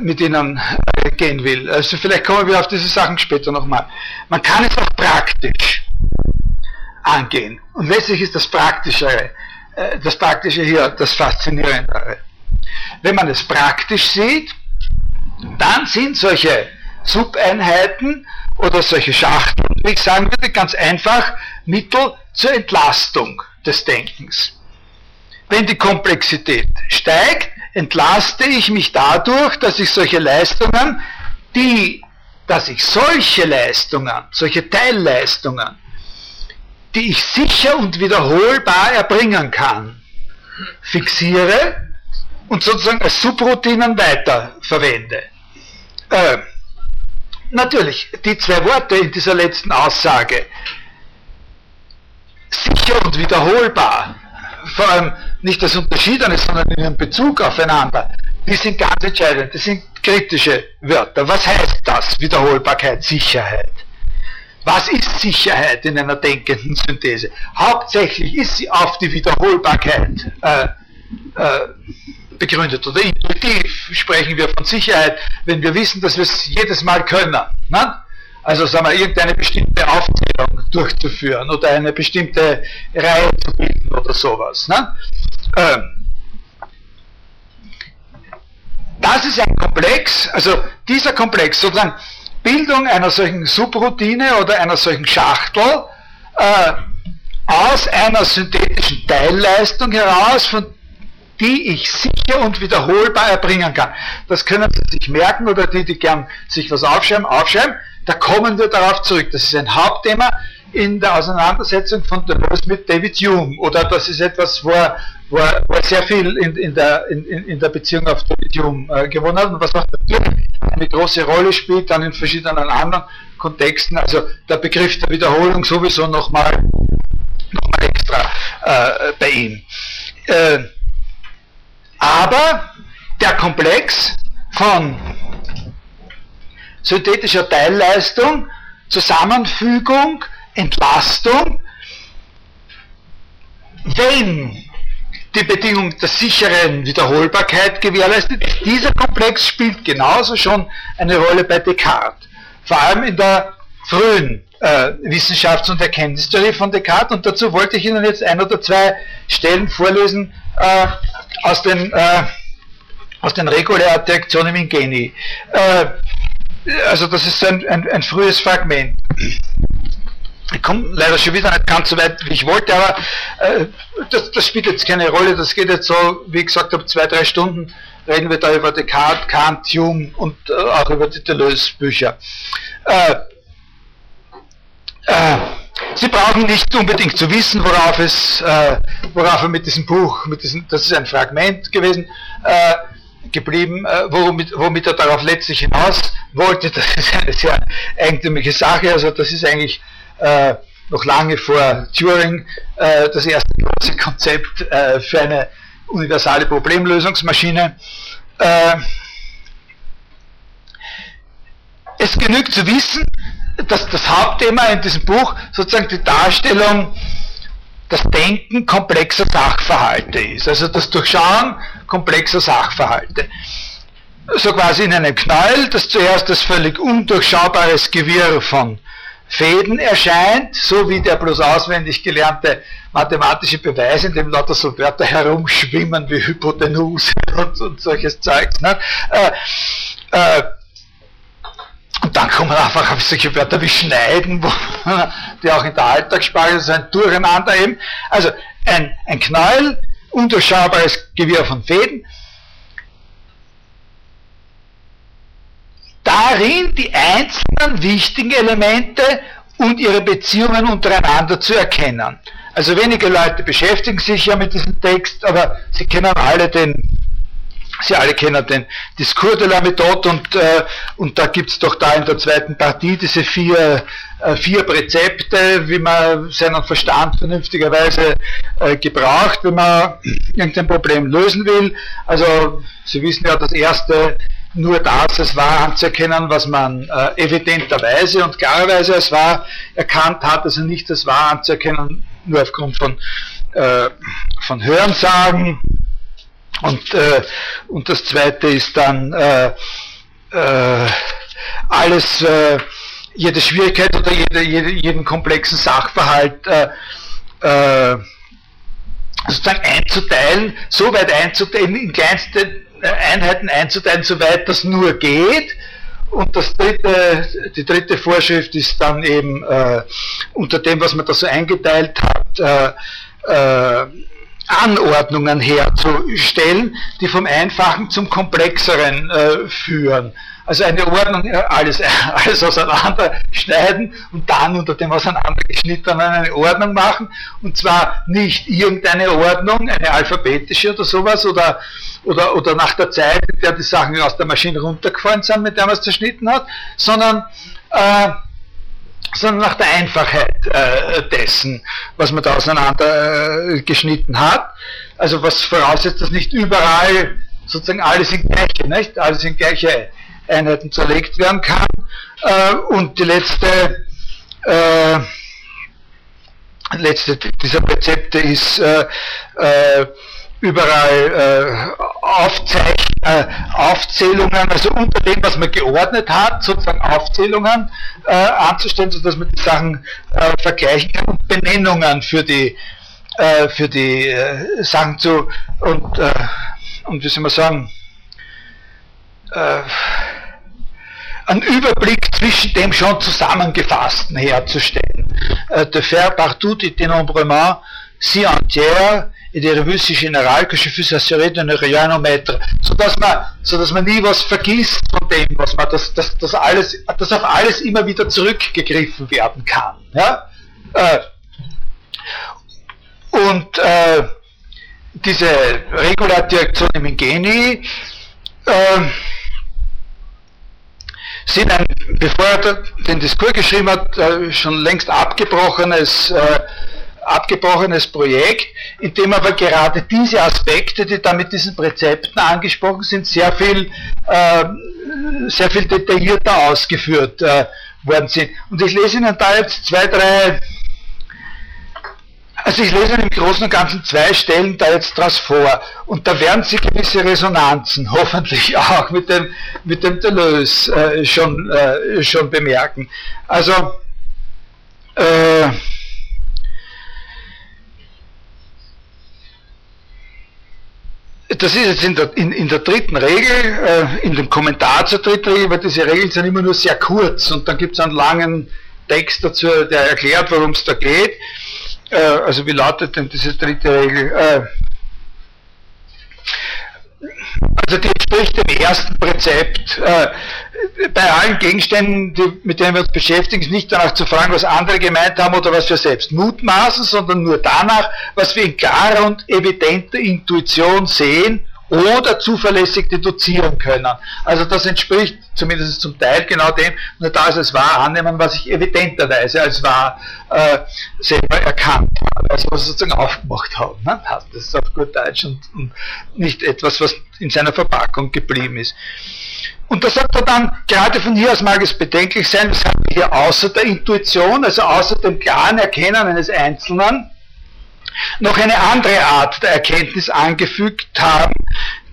mit Ihnen äh, gehen will. Also vielleicht kommen wir auf diese Sachen später nochmal. Man kann es auch praktisch angehen. Und letztlich ist das Praktischere, äh, das Praktische hier das Faszinierendere. Wenn man es praktisch sieht, dann sind solche Subeinheiten oder solche Schachteln, wie ich sagen würde, ganz einfach Mittel zur Entlastung des Denkens. Wenn die Komplexität steigt, entlaste ich mich dadurch, dass ich solche Leistungen, die, dass ich solche Leistungen, solche Teilleistungen, die ich sicher und wiederholbar erbringen kann, fixiere und sozusagen als Subroutinen weiterverwende. Äh, natürlich, die zwei Worte in dieser letzten Aussage, sicher und wiederholbar, vor allem nicht das Unterschiedene, sondern in ihrem Bezug aufeinander, die sind ganz entscheidend, das sind kritische Wörter. Was heißt das? Wiederholbarkeit, Sicherheit. Was ist Sicherheit in einer denkenden Synthese? Hauptsächlich ist sie auf die Wiederholbarkeit äh, äh, begründet oder intuitiv sprechen wir von Sicherheit, wenn wir wissen, dass wir es jedes Mal können. Ne? Also sagen wir, irgendeine bestimmte Aufzählung durchzuführen oder eine bestimmte Reihe zu bilden oder sowas. Ne? Ähm, das ist ein Komplex, also dieser Komplex, sozusagen Bildung einer solchen Subroutine oder einer solchen Schachtel äh, aus einer synthetischen Teilleistung heraus, von die ich sicher und wiederholbar erbringen kann. Das können Sie sich merken oder die, die gern sich was aufschreiben, aufschreiben. Da kommen wir darauf zurück. Das ist ein Hauptthema in der Auseinandersetzung von Deleuze mit David Hume. Oder das ist etwas, wo er, wo er, wo er sehr viel in, in, der, in, in der Beziehung auf David Hume äh, gewonnen hat und was auch natürlich eine große Rolle spielt, dann in verschiedenen anderen Kontexten. Also der Begriff der Wiederholung sowieso nochmal noch mal extra äh, bei ihm. Äh, aber der Komplex von synthetischer Teilleistung, Zusammenfügung, Entlastung, wenn die Bedingung der sicheren Wiederholbarkeit gewährleistet ist, dieser Komplex spielt genauso schon eine Rolle bei Descartes, vor allem in der frühen äh, Wissenschafts- und Erkenntnistheorie von Descartes. Und dazu wollte ich Ihnen jetzt ein oder zwei Stellen vorlesen, äh, aus den, äh, aus den Regulärte Aktionen in Geni. Äh, also das ist ein, ein, ein frühes Fragment. Ich komme leider schon wieder nicht ganz so weit, wie ich wollte, aber äh, das, das, spielt jetzt keine Rolle. Das geht jetzt so, wie ich gesagt habe, zwei, drei Stunden reden wir da über Descartes, Kant, Hume und äh, auch über die Deleuze-Bücher. Äh, äh, Sie brauchen nicht unbedingt zu wissen, worauf, es, äh, worauf er mit diesem Buch, mit diesem, das ist ein Fragment gewesen, äh, geblieben, äh, womit, womit, er darauf letztlich hinaus wollte. Das ist eine sehr eigentümliche Sache. Also das ist eigentlich äh, noch lange vor Turing äh, das erste große Konzept äh, für eine universale Problemlösungsmaschine. Äh, es genügt zu wissen, dass das Hauptthema in diesem Buch sozusagen die Darstellung, das Denken komplexer Sachverhalte ist, also das Durchschauen komplexer Sachverhalte. so quasi in einem Knäuel, das zuerst als völlig undurchschaubares Gewirr von Fäden erscheint, so wie der bloß auswendig gelernte mathematische Beweis, in dem lauter so Wörter herumschwimmen wie Hypotenuse [laughs] und, und solches Zeugs. Ne? Äh, äh, dann kommen einfach auf solche Wörter wie schneiden, die auch in der Alltagssprache ein Durcheinander eben. Also ein, ein Knäuel, undurchschaubares Gewirr von Fäden, darin die einzelnen wichtigen Elemente und ihre Beziehungen untereinander zu erkennen. Also wenige Leute beschäftigen sich ja mit diesem Text, aber sie kennen alle den, Sie alle kennen den Discours de la Méthode und, äh, und da gibt es doch da in der zweiten Partie diese vier, äh, vier Präzepte, wie man seinen Verstand vernünftigerweise äh, gebraucht, wenn man irgendein Problem lösen will. Also Sie wissen ja, das erste nur das als wahr anzuerkennen, was man äh, evidenterweise und klarerweise als wahr erkannt hat, also nicht als wahr anzuerkennen, nur aufgrund von, äh, von Hörensagen. Und, äh, und das zweite ist dann äh, äh, alles, äh, jede Schwierigkeit oder jede, jede, jeden komplexen Sachverhalt äh, äh, sozusagen einzuteilen, so weit einzuteilen, in kleinste Einheiten einzuteilen, soweit das nur geht. Und das dritte, die dritte Vorschrift ist dann eben äh, unter dem, was man da so eingeteilt hat, äh, äh, Anordnungen herzustellen, die vom Einfachen zum Komplexeren äh, führen. Also eine Ordnung, äh, alles, [laughs] alles auseinander schneiden und dann unter dem auseinandergeschnittenen eine Ordnung machen. Und zwar nicht irgendeine Ordnung, eine alphabetische oder sowas, oder, oder, oder nach der Zeit, in der die Sachen aus der Maschine runtergefallen sind, mit der man es zerschnitten hat, sondern äh, sondern nach der Einfachheit äh, dessen, was man da auseinander äh, geschnitten hat. Also was voraussetzt, dass nicht überall sozusagen alles in gleiche, nicht? Alles in gleiche Einheiten zerlegt werden kann. Äh, und die letzte, äh, letzte dieser Rezepte ist äh, äh, überall äh, Aufzeich äh, Aufzählungen, also unter dem, was man geordnet hat, sozusagen Aufzählungen äh, anzustellen, sodass man die Sachen äh, vergleichen kann und Benennungen für die, äh, für die äh, Sachen zu und, äh, und wie soll man sagen, einen Überblick zwischen dem schon zusammengefassten herzustellen. de faire partout et dénombrement si entière et des revues si générales que je fus assuré de ne rien omettre, sodass man, sodass man nie was vergisst von dem, was man, dass, dass, dass, alles, dass auf alles immer wieder zurückgegriffen werden kann. Ja? Äh, und äh, diese Regulardirektion im Ingeni äh, sind ein, bevor er den Diskurs geschrieben hat, äh, schon längst abgebrochenes äh, abgebrochenes Projekt, in dem aber gerade diese Aspekte, die da mit diesen Präzepten angesprochen sind, sehr viel, äh, sehr viel detaillierter ausgeführt äh, worden sind. Und ich lese Ihnen da jetzt zwei, drei, also ich lese Ihnen im Großen und Ganzen zwei Stellen da jetzt draus vor. Und da werden Sie gewisse Resonanzen, [laughs] hoffentlich auch mit dem, mit dem Deleuze äh, schon, äh, schon bemerken. Also, äh, das ist jetzt in der, in, in der dritten Regel, äh, in dem Kommentar zur dritten Regel, weil diese Regeln sind immer nur sehr kurz und dann gibt es einen langen Text dazu, der erklärt, worum es da geht. Äh, also wie lautet denn diese dritte Regel? Äh, also die entspricht dem ersten Prinzip. Äh, bei allen Gegenständen, die, mit denen wir uns beschäftigen, ist nicht danach zu fragen, was andere gemeint haben oder was wir selbst mutmaßen, sondern nur danach, was wir in klarer und evidenter Intuition sehen oder zuverlässig deduzieren können. Also das entspricht zumindest zum Teil genau dem, nur da ist es wahr annehmen, was ich evidenterweise als wahr äh, selber erkannt habe, also was ich sozusagen aufgemacht habe. Ne? Das ist auf gut Deutsch und, und nicht etwas, was in seiner Verpackung geblieben ist. Und da sagt er dann, gerade von hier aus mag es bedenklich sein, weshalb wir hier außer der Intuition, also außer dem klaren Erkennen eines Einzelnen, noch eine andere Art der Erkenntnis angefügt haben,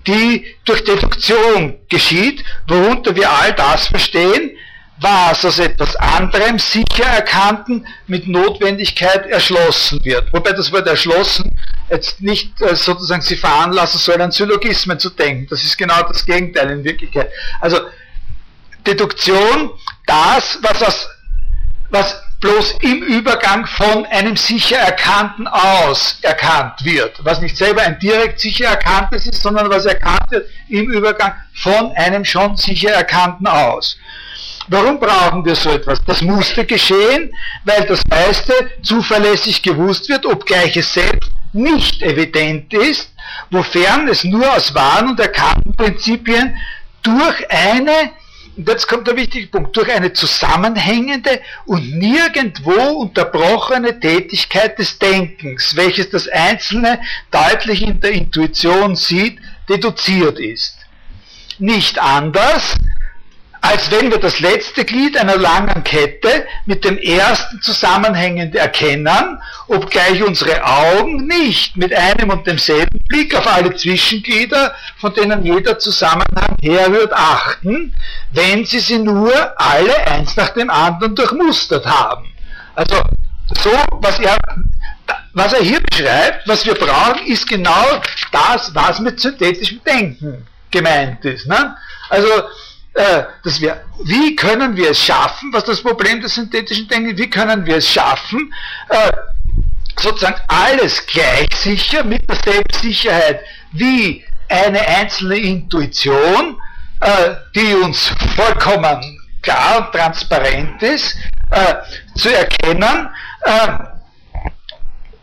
die durch Deduktion geschieht, worunter wir all das verstehen, was aus etwas anderem sicher erkannten mit Notwendigkeit erschlossen wird. Wobei das Wort erschlossen jetzt nicht äh, sozusagen sie veranlassen soll, an Syllogismen zu denken. Das ist genau das Gegenteil in Wirklichkeit. Also Deduktion, das, was, aus, was bloß im Übergang von einem sicher Erkannten aus erkannt wird. Was nicht selber ein direkt sicher Erkanntes ist, sondern was erkannt wird im Übergang von einem schon sicher Erkannten aus. Warum brauchen wir so etwas? Das musste geschehen, weil das meiste zuverlässig gewusst wird, obgleich es selbst nicht evident ist, wofern es nur aus wahren und erkannten Prinzipien durch eine jetzt kommt der wichtige Punkt, durch eine zusammenhängende und nirgendwo unterbrochene Tätigkeit des Denkens, welches das Einzelne deutlich in der Intuition sieht, deduziert ist. Nicht anders, als wenn wir das letzte Glied einer langen Kette mit dem ersten zusammenhängend erkennen, obgleich unsere Augen nicht mit einem und demselben Blick auf alle Zwischenglieder, von denen jeder Zusammenhang herrührt, achten, wenn sie sie nur alle eins nach dem anderen durchmustert haben. Also so, was er, was er hier beschreibt, was wir brauchen, ist genau das, was mit synthetischem Denken gemeint ist. Ne? Also äh, dass wir, wie können wir es schaffen, was das Problem des synthetischen Denkens, wie können wir es schaffen, äh, sozusagen alles gleich sicher mit derselben Sicherheit wie eine einzelne Intuition, äh, die uns vollkommen klar und transparent ist, äh, zu erkennen, äh,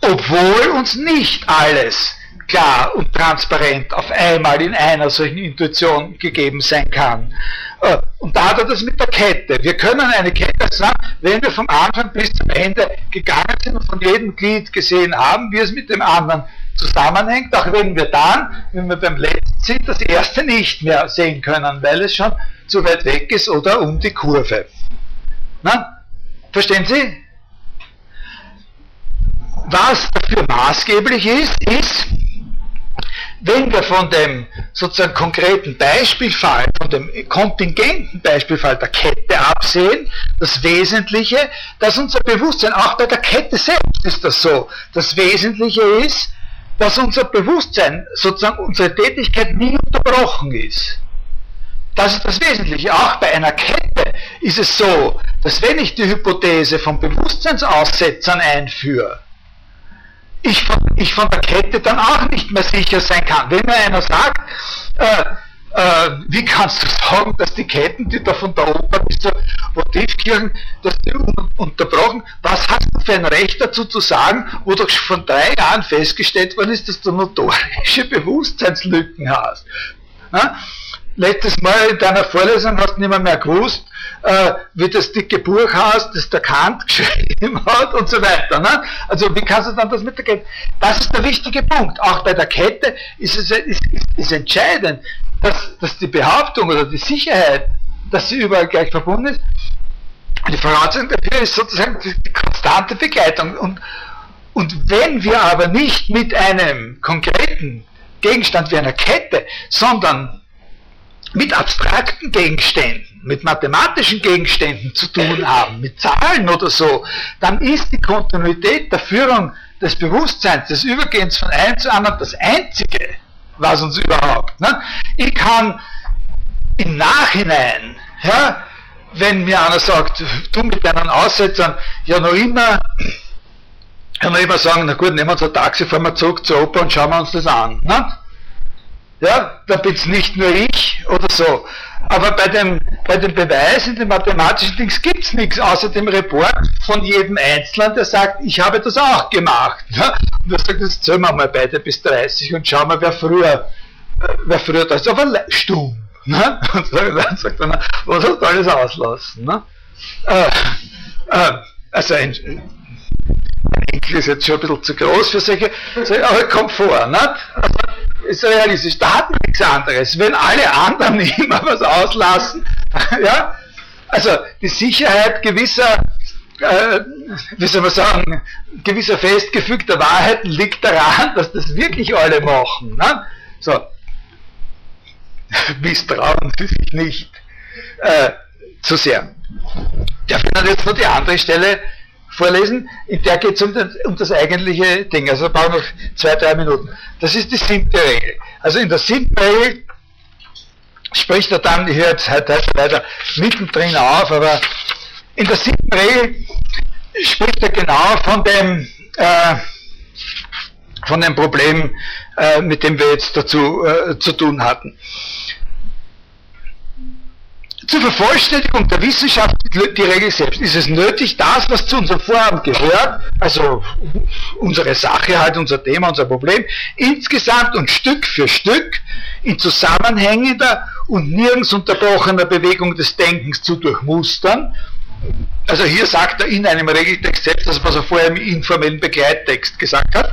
obwohl uns nicht alles klar und transparent auf einmal in einer solchen Intuition gegeben sein kann. Äh, und da hat er das mit der Kette. Wir können eine Kette sagen, wenn wir vom Anfang bis zum Ende gegangen sind und von jedem Glied gesehen haben, wie es mit dem anderen zusammenhängt, auch wenn wir dann, wenn wir beim letzten sind, das erste nicht mehr sehen können, weil es schon zu weit weg ist oder um die Kurve. Na? Verstehen Sie? Was dafür maßgeblich ist, ist, wenn wir von dem sozusagen konkreten Beispielfall, von dem kontingenten Beispielfall der Kette absehen, das Wesentliche, dass unser Bewusstsein, auch bei der Kette selbst ist das so, das Wesentliche ist, dass unser Bewusstsein, sozusagen unsere Tätigkeit nie unterbrochen ist. Das ist das Wesentliche. Auch bei einer Kette ist es so, dass wenn ich die Hypothese von Bewusstseinsaussetzern einführe, ich ich von der Kette dann auch nicht mehr sicher sein kann. Wenn mir einer sagt, äh, äh, wie kannst du sagen, dass die Ketten, die da von der Oper bis zur Motivkirchen, dass die un unterbrochen, was hast du für ein Recht dazu zu sagen, wo doch schon von drei Jahren festgestellt worden ist, dass du notorische Bewusstseinslücken hast. Letztes Mal in deiner Vorlesung hast du nicht mehr, mehr gewusst, äh, wie das dicke Buch heißt, das der Kant [laughs] geschrieben hat und so weiter. Ne? Also wie kannst du dann das mit der Kette? Das ist der wichtige Punkt. Auch bei der Kette ist es ist, ist, ist entscheidend, dass, dass die Behauptung oder die Sicherheit, dass sie überall gleich verbunden ist, die Voraussetzung dafür ist sozusagen die, die konstante Begleitung. Und, und wenn wir aber nicht mit einem konkreten Gegenstand wie einer Kette, sondern mit abstrakten Gegenständen, mit mathematischen Gegenständen zu tun haben, mit Zahlen oder so, dann ist die Kontinuität der Führung des Bewusstseins, des Übergehens von einem zu anderen das Einzige, was uns überhaupt. Ne? Ich kann im Nachhinein, ja, wenn mir einer sagt, du mit deinen Aussetzern, ja noch immer, ja noch immer sagen, na gut, nehmen wir uns ein Taxi, fahren wir zurück zur Oper und schauen wir uns das an. Ne? Ja, da bin es nicht nur ich oder so. Aber bei dem, bei dem Beweis in den mathematischen Dings gibt es nichts, außer dem Report von jedem Einzelnen, der sagt, ich habe das auch gemacht. Ja? Und er sagt, jetzt zählen wir mal beide bis 30 und schauen wir, wer früher, wer früher da ist. Aber stumm. Ne? [laughs] Und dann sagt er, was hast du alles auslassen? Ne? Äh, äh, also mein Enkel ist jetzt schon ein bisschen zu groß für solche, aber kommt vor. Ne? Also, ist realistisch. Da hat nichts anderes. Wenn alle anderen [laughs] immer was auslassen, [laughs] ja, also die Sicherheit gewisser, äh, wie soll man sagen, gewisser festgefügter Wahrheiten liegt daran, dass das wirklich alle machen. Ne? So. [laughs] misstrauen Sie sich nicht äh, zu sehr. Ich dann jetzt noch die andere Stelle vorlesen? In der geht es um, um, das eigentliche Ding. Also brauchen wir noch zwei, drei Minuten. Das ist die siebte Regel. Also in der siebten Regel spricht er dann, ich höre jetzt heute weiter mittendrin auf, aber in der siebten Regel spricht er genau von dem, äh, von dem Problem, äh, mit dem wir jetzt dazu äh, zu tun hatten. Zur Vervollständigung der Wissenschaft, die Regel selbst, ist es nötig, das, was zu unserem Vorhaben gehört, also unsere Sache halt, unser Thema, unser Problem, insgesamt und Stück für Stück in zusammenhängender und nirgends unterbrochener Bewegung des Denkens zu durchmustern. Also hier sagt er in einem Regeltext selbst, das was er vorher im informellen Begleittext gesagt hat.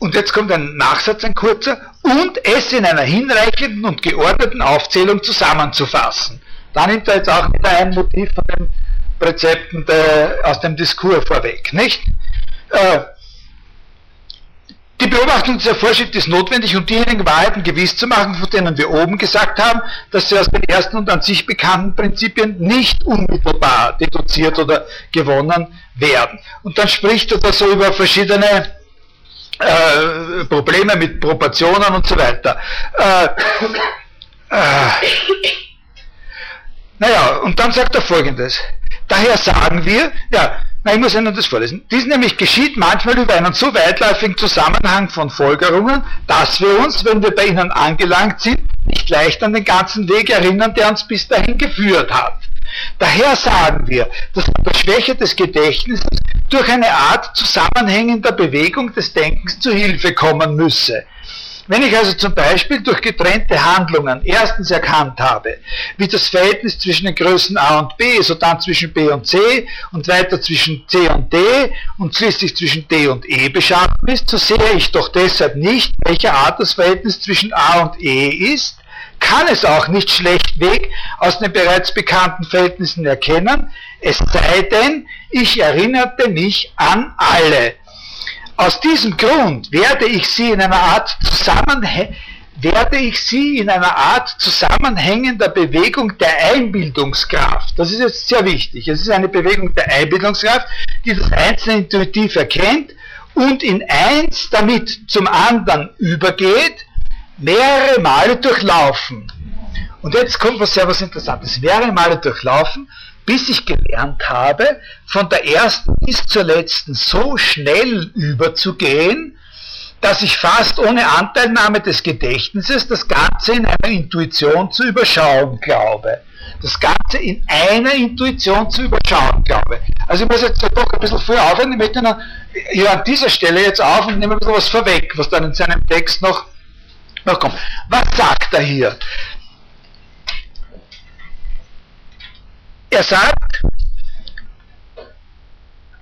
Und jetzt kommt ein Nachsatz, ein kurzer, und es in einer hinreichenden und geordneten Aufzählung zusammenzufassen. Da nimmt er jetzt auch wieder ein Motiv von den Präzepten der, aus dem Diskurs vorweg, nicht? Äh, die Beobachtung dieser Vorschrift ist notwendig, um diejenigen Wahrheiten gewiss zu machen, von denen wir oben gesagt haben, dass sie aus den ersten und an sich bekannten Prinzipien nicht unmittelbar deduziert oder gewonnen werden. Und dann spricht er da so über verschiedene äh, Probleme mit Proportionen und so weiter. Äh, äh, naja, und dann sagt er folgendes. Daher sagen wir, ja, na, ich muss Ihnen das vorlesen. Dies nämlich geschieht manchmal über einen so weitläufigen Zusammenhang von Folgerungen, dass wir uns, wenn wir bei ihnen angelangt sind, nicht leicht an den ganzen Weg erinnern, der uns bis dahin geführt hat. Daher sagen wir, dass der Schwäche des Gedächtnisses durch eine Art zusammenhängender Bewegung des Denkens zu Hilfe kommen müsse. Wenn ich also zum Beispiel durch getrennte Handlungen erstens erkannt habe, wie das Verhältnis zwischen den Größen a und b, sodann zwischen b und c und weiter zwischen c und d und schließlich zwischen d und e beschaffen ist, so sehe ich doch deshalb nicht, welcher Art das Verhältnis zwischen a und e ist, kann es auch nicht schlechtweg aus den bereits bekannten Verhältnissen erkennen, es sei denn, ich erinnerte mich an alle. Aus diesem Grund werde ich sie in einer Art Zusammenhang werde ich sie in einer Art zusammenhängender Bewegung der Einbildungskraft, das ist jetzt sehr wichtig, es ist eine Bewegung der Einbildungskraft, die das Einzelne intuitiv erkennt und in eins damit zum anderen übergeht, mehrere Male durchlaufen. Und jetzt kommt was sehr was Interessantes. Mehrere Male durchlaufen, bis ich gelernt habe, von der ersten bis zur letzten so schnell überzugehen, dass ich fast ohne Anteilnahme des Gedächtnisses das Ganze in einer Intuition zu überschauen glaube. Das Ganze in einer Intuition zu überschauen glaube. Also ich muss jetzt doch ein bisschen früher aufhören, ich möchte hier an dieser Stelle jetzt auf und nehme ein bisschen was vorweg, was dann in seinem Text noch na komm, was sagt er hier? Er sagt,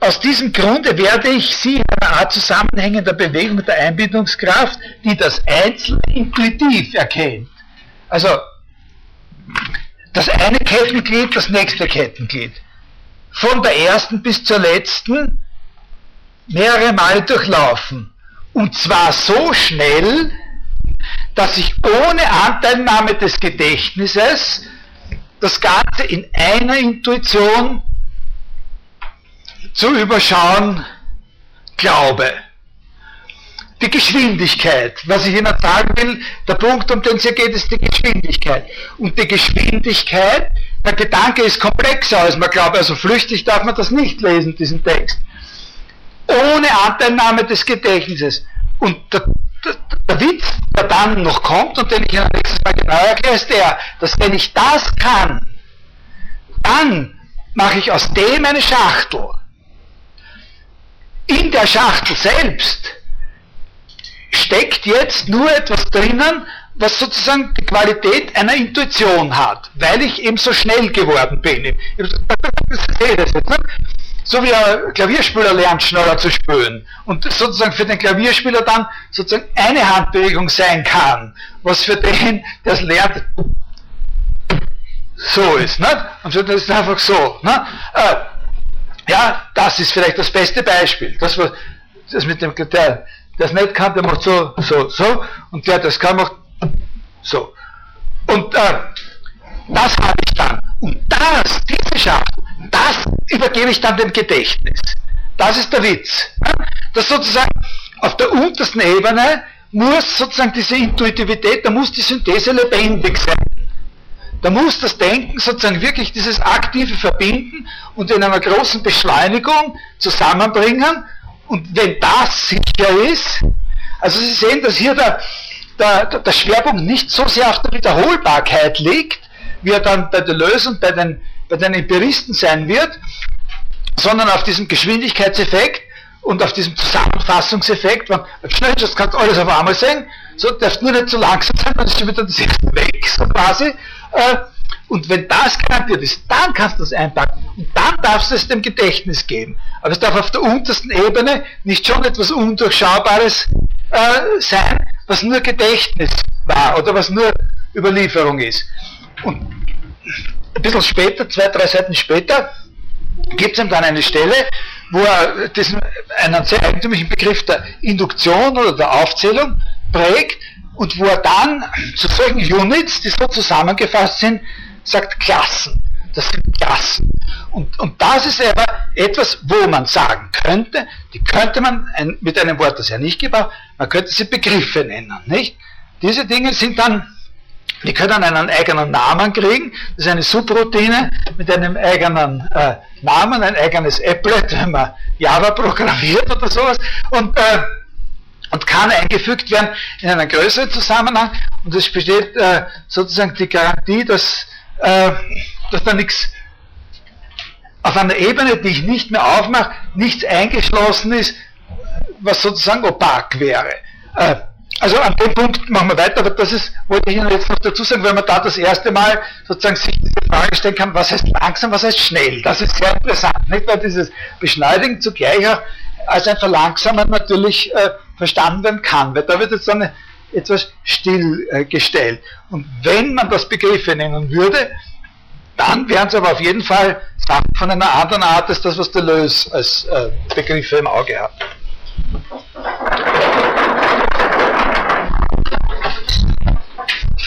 aus diesem Grunde werde ich Sie in einer Art zusammenhängender Bewegung der Einbindungskraft, die das Einzelne intuitiv erkennt. Also das eine Kettenglied, das nächste Kettenglied. Von der ersten bis zur letzten mehrere Male durchlaufen. Und zwar so schnell, dass ich ohne Anteilnahme des Gedächtnisses das Ganze in einer Intuition zu überschauen glaube. Die Geschwindigkeit, was ich Ihnen sagen will, der Punkt, um den es hier geht, ist die Geschwindigkeit. Und die Geschwindigkeit, der Gedanke ist komplexer als man glaubt, also flüchtig darf man das nicht lesen, diesen Text. Ohne Anteilnahme des Gedächtnisses. Und der der Witz, der dann noch kommt und den ich Ihnen nächstes Mal genau erkläre, ist der, dass wenn ich das kann, dann mache ich aus dem eine Schachtel. In der Schachtel selbst steckt jetzt nur etwas drinnen, was sozusagen die Qualität einer Intuition hat, weil ich eben so schnell geworden bin. Das ist ne? So wie ein Klavierspieler lernt, schneller zu spielen. Und sozusagen für den Klavierspieler dann sozusagen eine Handbewegung sein kann, was für den, der es lernt, so ist. Ne? Und so, das ist einfach so. Ne? Äh, ja, das ist vielleicht das beste Beispiel. Das, was, das mit dem, der, es nicht kann, der macht so, so, so, und der, das kann, macht So. Und äh, das habe ich dann. Und das, diese Schaft, das übergebe ich dann dem Gedächtnis. Das ist der Witz. Das sozusagen auf der untersten Ebene muss sozusagen diese Intuitivität, da muss die Synthese lebendig sein. Da muss das Denken sozusagen wirklich dieses aktive Verbinden und in einer großen Beschleunigung zusammenbringen. Und wenn das sicher ist, also Sie sehen, dass hier der, der, der Schwerpunkt nicht so sehr auf der Wiederholbarkeit liegt, wie er dann bei der Lösung bei den, bei den Empiristen sein wird, sondern auf diesem Geschwindigkeitseffekt und auf diesem Zusammenfassungseffekt, wenn schnell das kannst du alles auf einmal sehen, so darfst nur nicht so langsam sein, dann ist schon wieder das erste weg, so quasi. Äh, und wenn das garantiert ist, dann kannst du das einpacken und dann darfst du es dem Gedächtnis geben. Aber es darf auf der untersten Ebene nicht schon etwas Undurchschaubares äh, sein, was nur Gedächtnis war oder was nur Überlieferung ist. Und ein bisschen später, zwei, drei Seiten später, gibt es ihm dann eine Stelle, wo er diesen, einen sehr eigentümlichen Begriff der Induktion oder der Aufzählung prägt und wo er dann zu solchen Units, die so zusammengefasst sind, sagt Klassen. Das sind Klassen. Und, und das ist aber etwas, wo man sagen könnte, die könnte man ein, mit einem Wort, das er nicht gebraucht, man könnte sie Begriffe nennen, nicht? Diese Dinge sind dann die können einen eigenen Namen kriegen. Das ist eine Subroutine mit einem eigenen äh, Namen, ein eigenes Applet, wenn man Java programmiert oder sowas. Und, äh, und kann eingefügt werden in einen größeren Zusammenhang. Und es besteht äh, sozusagen die Garantie, dass, äh, dass da nichts auf einer Ebene, die ich nicht mehr aufmache, nichts eingeschlossen ist, was sozusagen opak wäre. Also an dem Punkt machen wir weiter, aber das ist, wollte ich Ihnen jetzt noch dazu sagen, wenn man da das erste Mal sozusagen sich diese Frage stellen kann, was heißt langsam, was heißt schnell? Das ist sehr interessant, nicht? Weil dieses Beschleunigen zugleich auch als ein Verlangsamen natürlich äh, verstanden werden kann, weil da wird jetzt dann etwas stillgestellt. Äh, Und wenn man das Begriffe nennen würde, dann wären es aber auf jeden Fall Sachen von einer anderen Art als das, was Deleuze als äh, Begriffe im Auge hat.